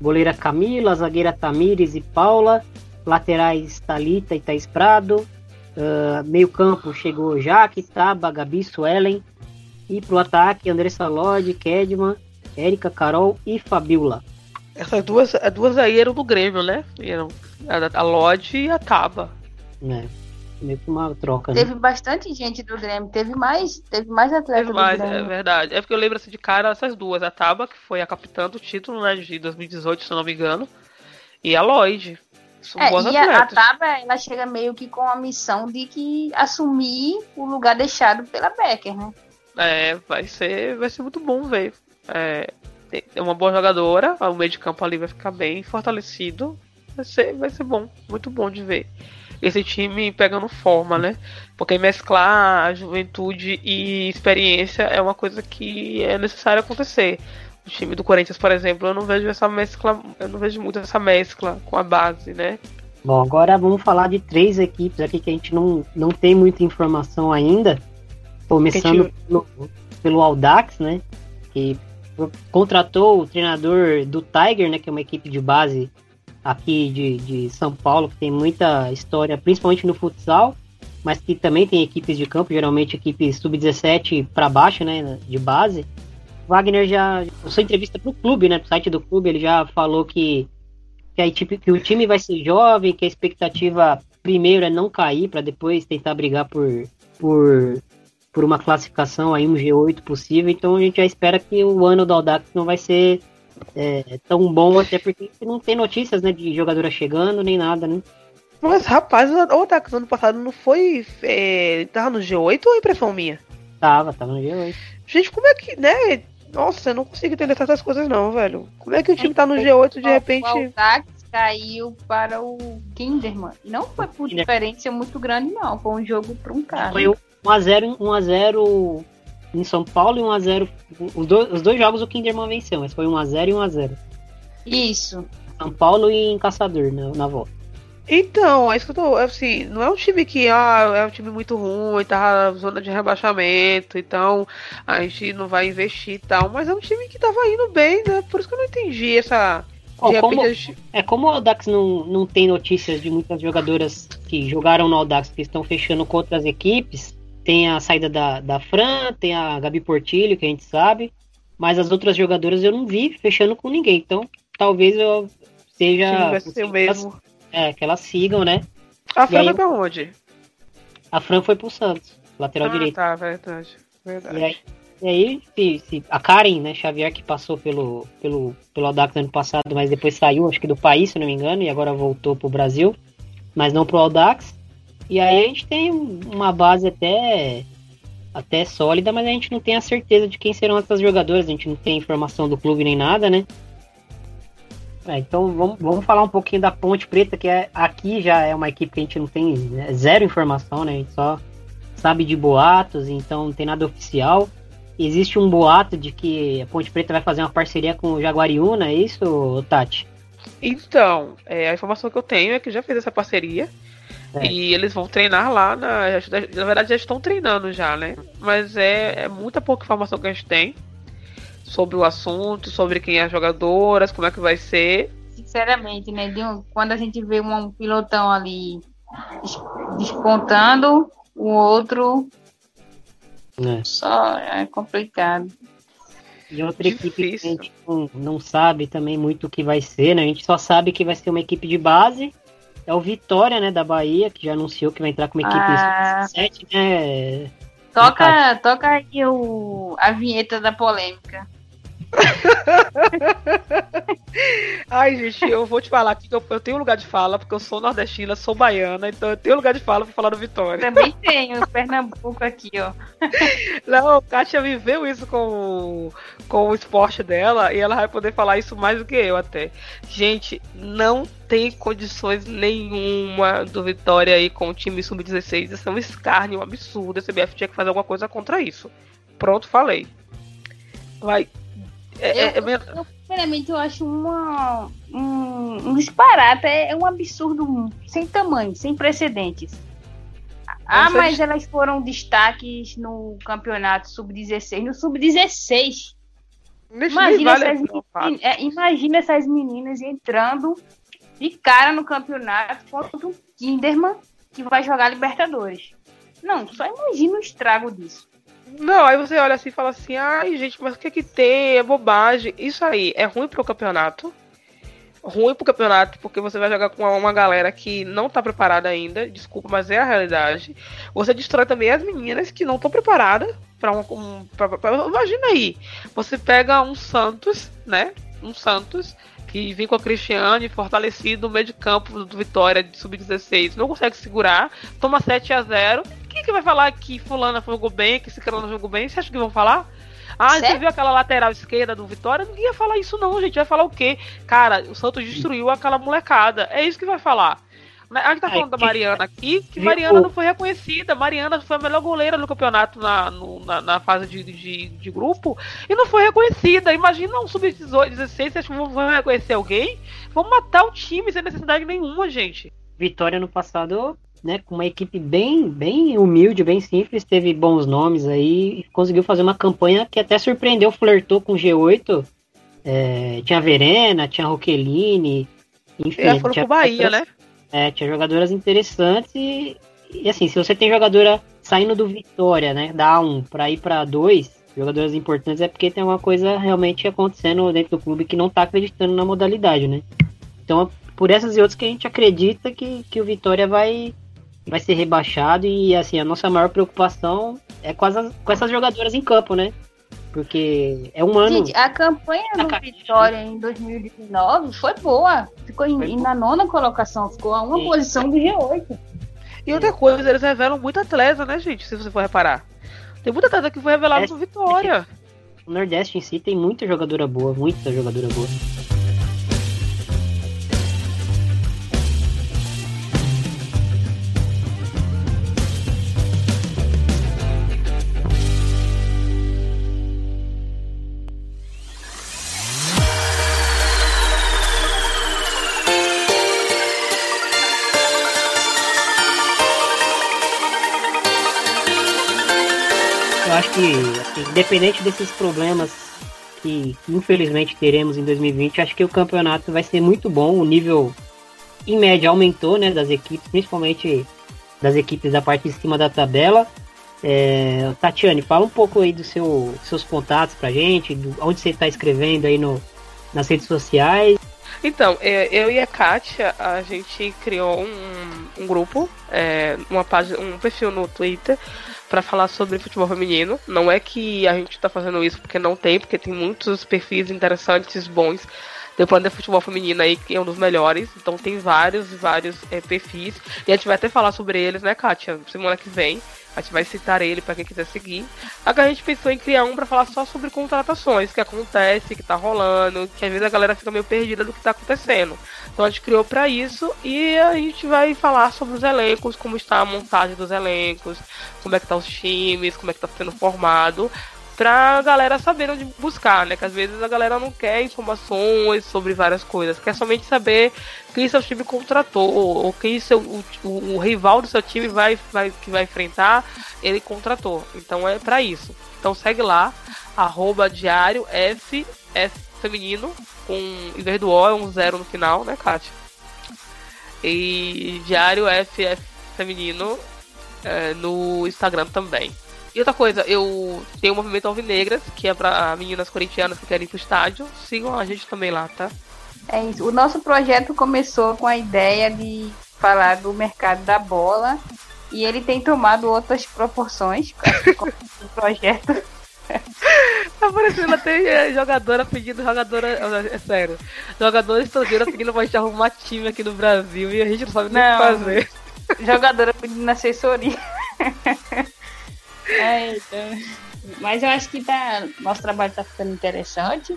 goleira Camila, zagueira Tamires e Paula, laterais Talita e Thaís Prado, ah, meio-campo chegou Jaque, Taba, Gabi, Suelen, e pro ataque Andressa Lodge, Kedman, Érica, Carol e Fabiola. Essas duas, as duas aí eram do Grêmio, né? Eram a, a Lodge e a Taba. Né? Meio que uma troca, né? Teve bastante gente do Grêmio, teve mais, teve mais atletas É mais, do é Grêmio. verdade. É porque eu lembro assim, de cara essas duas. A Taba, que foi a capitã do título né, de 2018, se eu não me engano. E a Lloyd. São É, boas e a, a. Taba, ela chega meio que com a missão de que assumir o lugar deixado pela Becker, né? É, vai ser, vai ser muito bom ver. É, é uma boa jogadora, o meio de campo ali vai ficar bem fortalecido. Vai ser, vai ser bom, muito bom de ver. Esse time pegando forma, né? Porque mesclar a juventude e experiência é uma coisa que é necessário acontecer. O time do Corinthians, por exemplo, eu não vejo essa mescla, eu não vejo muito essa mescla com a base, né? Bom, agora vamos falar de três equipes aqui que a gente não, não tem muita informação ainda. Começando Gente- pelo, pelo Audax, né? Que contratou o treinador do Tiger, né? Que é uma equipe de base aqui de, de São Paulo, que tem muita história, principalmente no futsal, mas que também tem equipes de campo, geralmente equipes sub-17 para baixo, né? De base. Wagner já, sua entrevista pro clube, né? Pro site do clube, ele já falou que que, a que o time vai ser jovem, que a expectativa primeiro é não cair para depois tentar brigar por, por, por uma classificação aí, um G8 possível. Então a gente já espera que o ano do Audax não vai ser é, tão bom, até porque não tem notícias né, de jogadora chegando nem nada, né? Mas rapaz, o Otaku ano passado não foi. É, tava no G8 ou é impressão minha? Tava, tava no G8. Gente, como é que, né? Nossa, eu não consigo entender essas coisas não, velho. Como é que o time tá no G8 de repente. O Aldax caiu para o Kinderman. Não foi por diferença muito grande, não. Foi um jogo truncado. Foi 1x0, 1x0 em São Paulo e 1x0. Os dois, os dois jogos o Kinderman venceu, mas foi 1x0 e 1x0. Isso. São Paulo e em Caçador, na, na volta. Então, é isso que eu tô. Assim, não é um time que ah, é um time muito ruim, tá na zona de rebaixamento, então a gente não vai investir e tal, mas é um time que tava indo bem, né? Por isso que eu não entendi essa. Oh, como, É como o Audax não, não tem notícias de muitas jogadoras que jogaram no Audax que estão fechando com outras equipes. Tem a saída da, da Fran, tem a Gabi Portilho, que a gente sabe. Mas as outras jogadoras eu não vi fechando com ninguém. Então, talvez eu seja. Vai ser o mesmo. É, que elas sigam, né? A Fran foi pra onde? A Fran foi pro Santos, lateral ah, direito. Tá, verdade. verdade. E aí, e aí se, se, a Karen, né, Xavier, que passou pelo, pelo, pelo Audax no ano passado, mas depois saiu, acho que do país, se não me engano, e agora voltou pro Brasil, mas não pro Audax. E aí a gente tem uma base até até sólida, mas a gente não tem a certeza de quem serão essas jogadoras, a gente não tem informação do clube nem nada, né? É, então vamos, vamos falar um pouquinho da Ponte Preta, que é, aqui já é uma equipe que a gente não tem né, zero informação, né? A gente só sabe de boatos, então não tem nada oficial. Existe um boato de que a Ponte Preta vai fazer uma parceria com o Jaguariúna, é isso, Tati? Então, é, a informação que eu tenho é que já fez essa parceria. É. E eles vão treinar lá, na, na verdade já estão treinando já, né? Mas é, é muita pouca informação que a gente tem sobre o assunto, sobre quem é as jogadoras, como é que vai ser. Sinceramente, né? Um, quando a gente vê um pilotão ali despontando, o outro é. só é complicado. E outra Difícil. equipe que a gente não, não sabe também muito o que vai ser, né? A gente só sabe que vai ser uma equipe de base. É o Vitória, né, da Bahia, que já anunciou que vai entrar com uma equipe ah. 7, né? Toca, toca aí o, a vinheta da polêmica. Ai, gente, eu vou te falar aqui que eu, eu, tenho lugar de fala, porque eu sou nordestina, sou baiana, então eu tenho lugar de fala pra falar do Vitória. Também tenho, Pernambuco aqui, ó. Não, Kátia viveu isso com, com o esporte dela e ela vai poder falar isso mais do que eu até. Gente, não tem condições nenhuma do Vitória aí com o time sub-16. Isso é um escárnio, um absurdo. A CBF tinha que fazer alguma coisa contra isso. Pronto, falei. Vai, é, eu, é, é eu, eu acho uma, um, um disparate, é, é um absurdo sem tamanho, sem precedentes. Ah, mas elas foram destaques no campeonato sub-16. No sub-16. Imagina, vale essas meninas, é, imagina essas meninas entrando de cara no campeonato contra um Kinderman que vai jogar Libertadores. Não, só imagina o estrago disso. Não, aí você olha assim e fala assim, ai gente, mas o que é que tem? É bobagem. Isso aí é ruim pro campeonato. Ruim pro campeonato, porque você vai jogar com uma galera que não tá preparada ainda. Desculpa, mas é a realidade. Você destrói também as meninas que não estão preparadas para um, um pra, pra, Imagina aí, você pega um Santos, né? Um Santos que vem com a Cristiane fortalecido no meio de campo do Vitória de sub-16, não consegue segurar, toma 7 a 0 quem que vai falar que fulana jogou bem, que esse cara não jogou bem? Você acha que vão falar? Ah, certo? você viu aquela lateral esquerda do Vitória? Ninguém ia falar isso não, gente. Vai falar o quê? Cara, o Santos destruiu aquela molecada. É isso que vai falar. A gente tá falando da Mariana aqui, que Mariana não foi reconhecida. Mariana foi a melhor goleira no campeonato na, no, na, na, fase de, de, de, grupo e não foi reconhecida. Imagina um sub-16, vocês vão reconhecer alguém? Vão matar o time sem necessidade nenhuma, gente. Vitória no passado né, com uma equipe bem, bem humilde, bem simples, teve bons nomes aí e conseguiu fazer uma campanha que até surpreendeu, flertou com o G8. É, tinha Verena, tinha Roqueline, enfim. É, foram tinha pro Bahia, né? É, tinha jogadoras interessantes e, e, assim, se você tem jogadora saindo do Vitória, né, da 1 para ir para 2, jogadoras importantes é porque tem alguma coisa realmente acontecendo dentro do clube que não tá acreditando na modalidade, né? Então, por essas e outras que a gente acredita que, que o Vitória vai vai ser rebaixado e assim, a nossa maior preocupação é com, as, com essas jogadoras em campo, né? Porque é um ano. Gente, a campanha do Vitória em 2019 foi boa. Ficou em, foi na nona colocação, ficou a uma Sim. posição do G8. E outra coisa, eles revelam muito atleta, né, gente? Se você for reparar. Tem muita atleta que foi revelada É, no Vitória. O Nordeste em si tem muita jogadora boa, muita jogadora boa. Independente desses problemas que infelizmente teremos em 2020, acho que o campeonato vai ser muito bom. O nível, em média, aumentou, né, das equipes, principalmente das equipes da parte de cima da tabela. É, Tatiane, fala um pouco aí dos seu, seus contatos pra gente, do, onde você está escrevendo aí no, nas redes sociais. Então, é, eu e a Kátia, a gente criou um, um grupo, é, uma página, um perfil no Twitter para falar sobre futebol feminino. Não é que a gente tá fazendo isso porque não tem, porque tem muitos perfis interessantes, bons. do Planeta Futebol Feminino aí, que é um dos melhores. Então tem vários, vários é, perfis. E a gente vai até falar sobre eles, né, Kátia? Semana que vem. A gente vai citar ele para quem quiser seguir. Agora a gente pensou em criar um para falar só sobre contratações, que acontece, que tá rolando, que às vezes a galera fica meio perdida do que tá acontecendo. Então a gente criou para isso e a gente vai falar sobre os elencos, como está a montagem dos elencos, como é que tá os times, como é que tá sendo formado, pra galera saber onde buscar, né? Que às vezes a galera não quer informações sobre várias coisas, quer somente saber quem seu time contratou, ou quem seu, o, o, o rival do seu time vai, vai, que vai enfrentar, ele contratou. Então é para isso. Então segue lá, arroba diário F, F feminino, com em vez do O é um zero no final, né, Kátia? E diário FF feminino é, no Instagram também. E outra coisa, eu tenho o movimento Alvinegras, que é para meninas corintianas que querem ir pro estádio. Sigam a gente também lá, tá? É isso. O nosso projeto começou com a ideia de falar do mercado da bola e ele tem tomado outras proporções com o [LAUGHS] projeto. Tá parecendo até jogadora pedindo jogadora. É sério. Jogadora estrangeira pedindo pra gente arrumar time aqui no Brasil e a gente não sabe nem o que fazer. Jogadora pedindo assessoria. [LAUGHS] é, então. Mas eu acho que tá, nosso trabalho tá ficando interessante.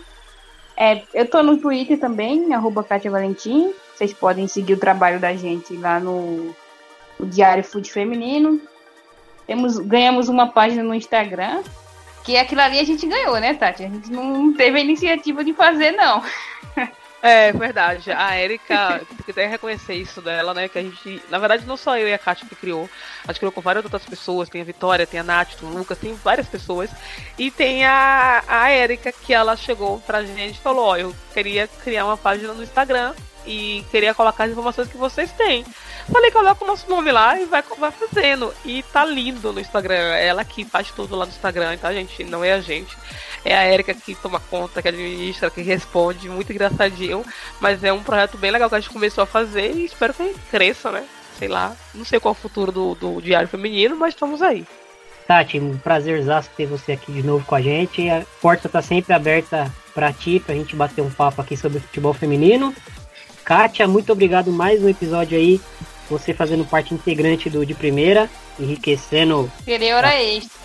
É, eu tô no Twitter também, arroba Kátia Valentim. Vocês podem seguir o trabalho da gente lá no, no Diário Food Feminino. Temos, ganhamos uma página no Instagram, que aquilo ali a gente ganhou, né, Tati? A gente não teve a iniciativa de fazer, não. [LAUGHS] É, verdade. A Erika, tem que reconhecer isso dela, né? Que a gente, na verdade, não só eu e a Kátia que criou, a gente criou com várias outras pessoas. Tem a Vitória, tem a Nath, o Lucas, tem várias pessoas. E tem a, a Erika, que ela chegou pra gente e falou: Ó, eu queria criar uma página no Instagram e queria colocar as informações que vocês têm. Falei, coloca o nosso nome lá e vai, vai fazendo. E tá lindo no Instagram. Ela que faz tudo lá no Instagram, tá, gente? Não é a gente. É a Erika que toma conta, que administra, que responde. Muito engraçadinho. Mas é um projeto bem legal que a gente começou a fazer e espero que cresça, né? Sei lá. Não sei qual é o futuro do, do Diário Feminino, mas estamos aí. Tati, um prazerzaço ter você aqui de novo com a gente. A porta tá sempre aberta para ti, pra gente bater um papo aqui sobre futebol feminino. Kátia, muito obrigado mais um episódio aí. Você fazendo parte integrante do de primeira, enriquecendo. Querer hora extra.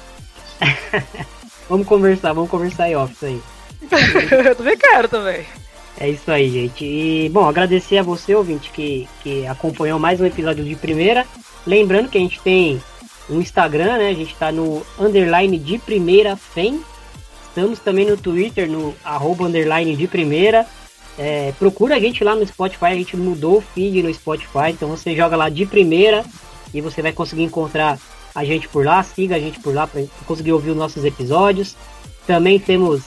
[LAUGHS] vamos conversar, vamos conversar aí, office [LAUGHS] aí. Eu também quero também. É isso aí, gente. E, bom, agradecer a você, ouvinte, que, que acompanhou mais um episódio de primeira. Lembrando que a gente tem um Instagram, né? A gente tá no underline de primeira FEM. Estamos também no Twitter, no arroba underline de primeira. É, procura a gente lá no Spotify, a gente mudou o feed no Spotify, então você joga lá de primeira e você vai conseguir encontrar a gente por lá, siga a gente por lá para conseguir ouvir os nossos episódios. Também temos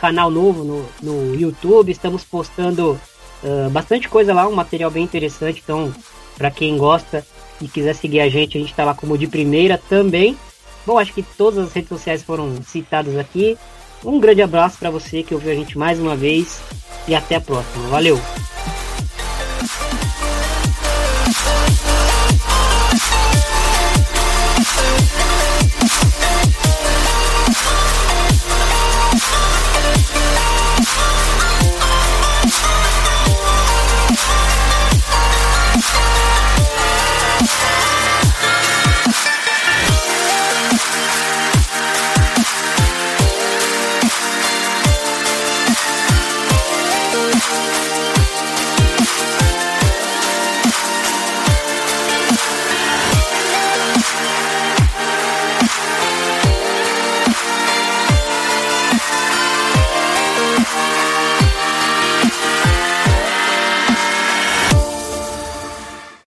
canal novo no, no YouTube, estamos postando uh, bastante coisa lá, um material bem interessante, então para quem gosta e quiser seguir a gente, a gente está lá como de primeira também. Bom, acho que todas as redes sociais foram citadas aqui. Um grande abraço para você que ouviu a gente mais uma vez e até a próxima. Valeu!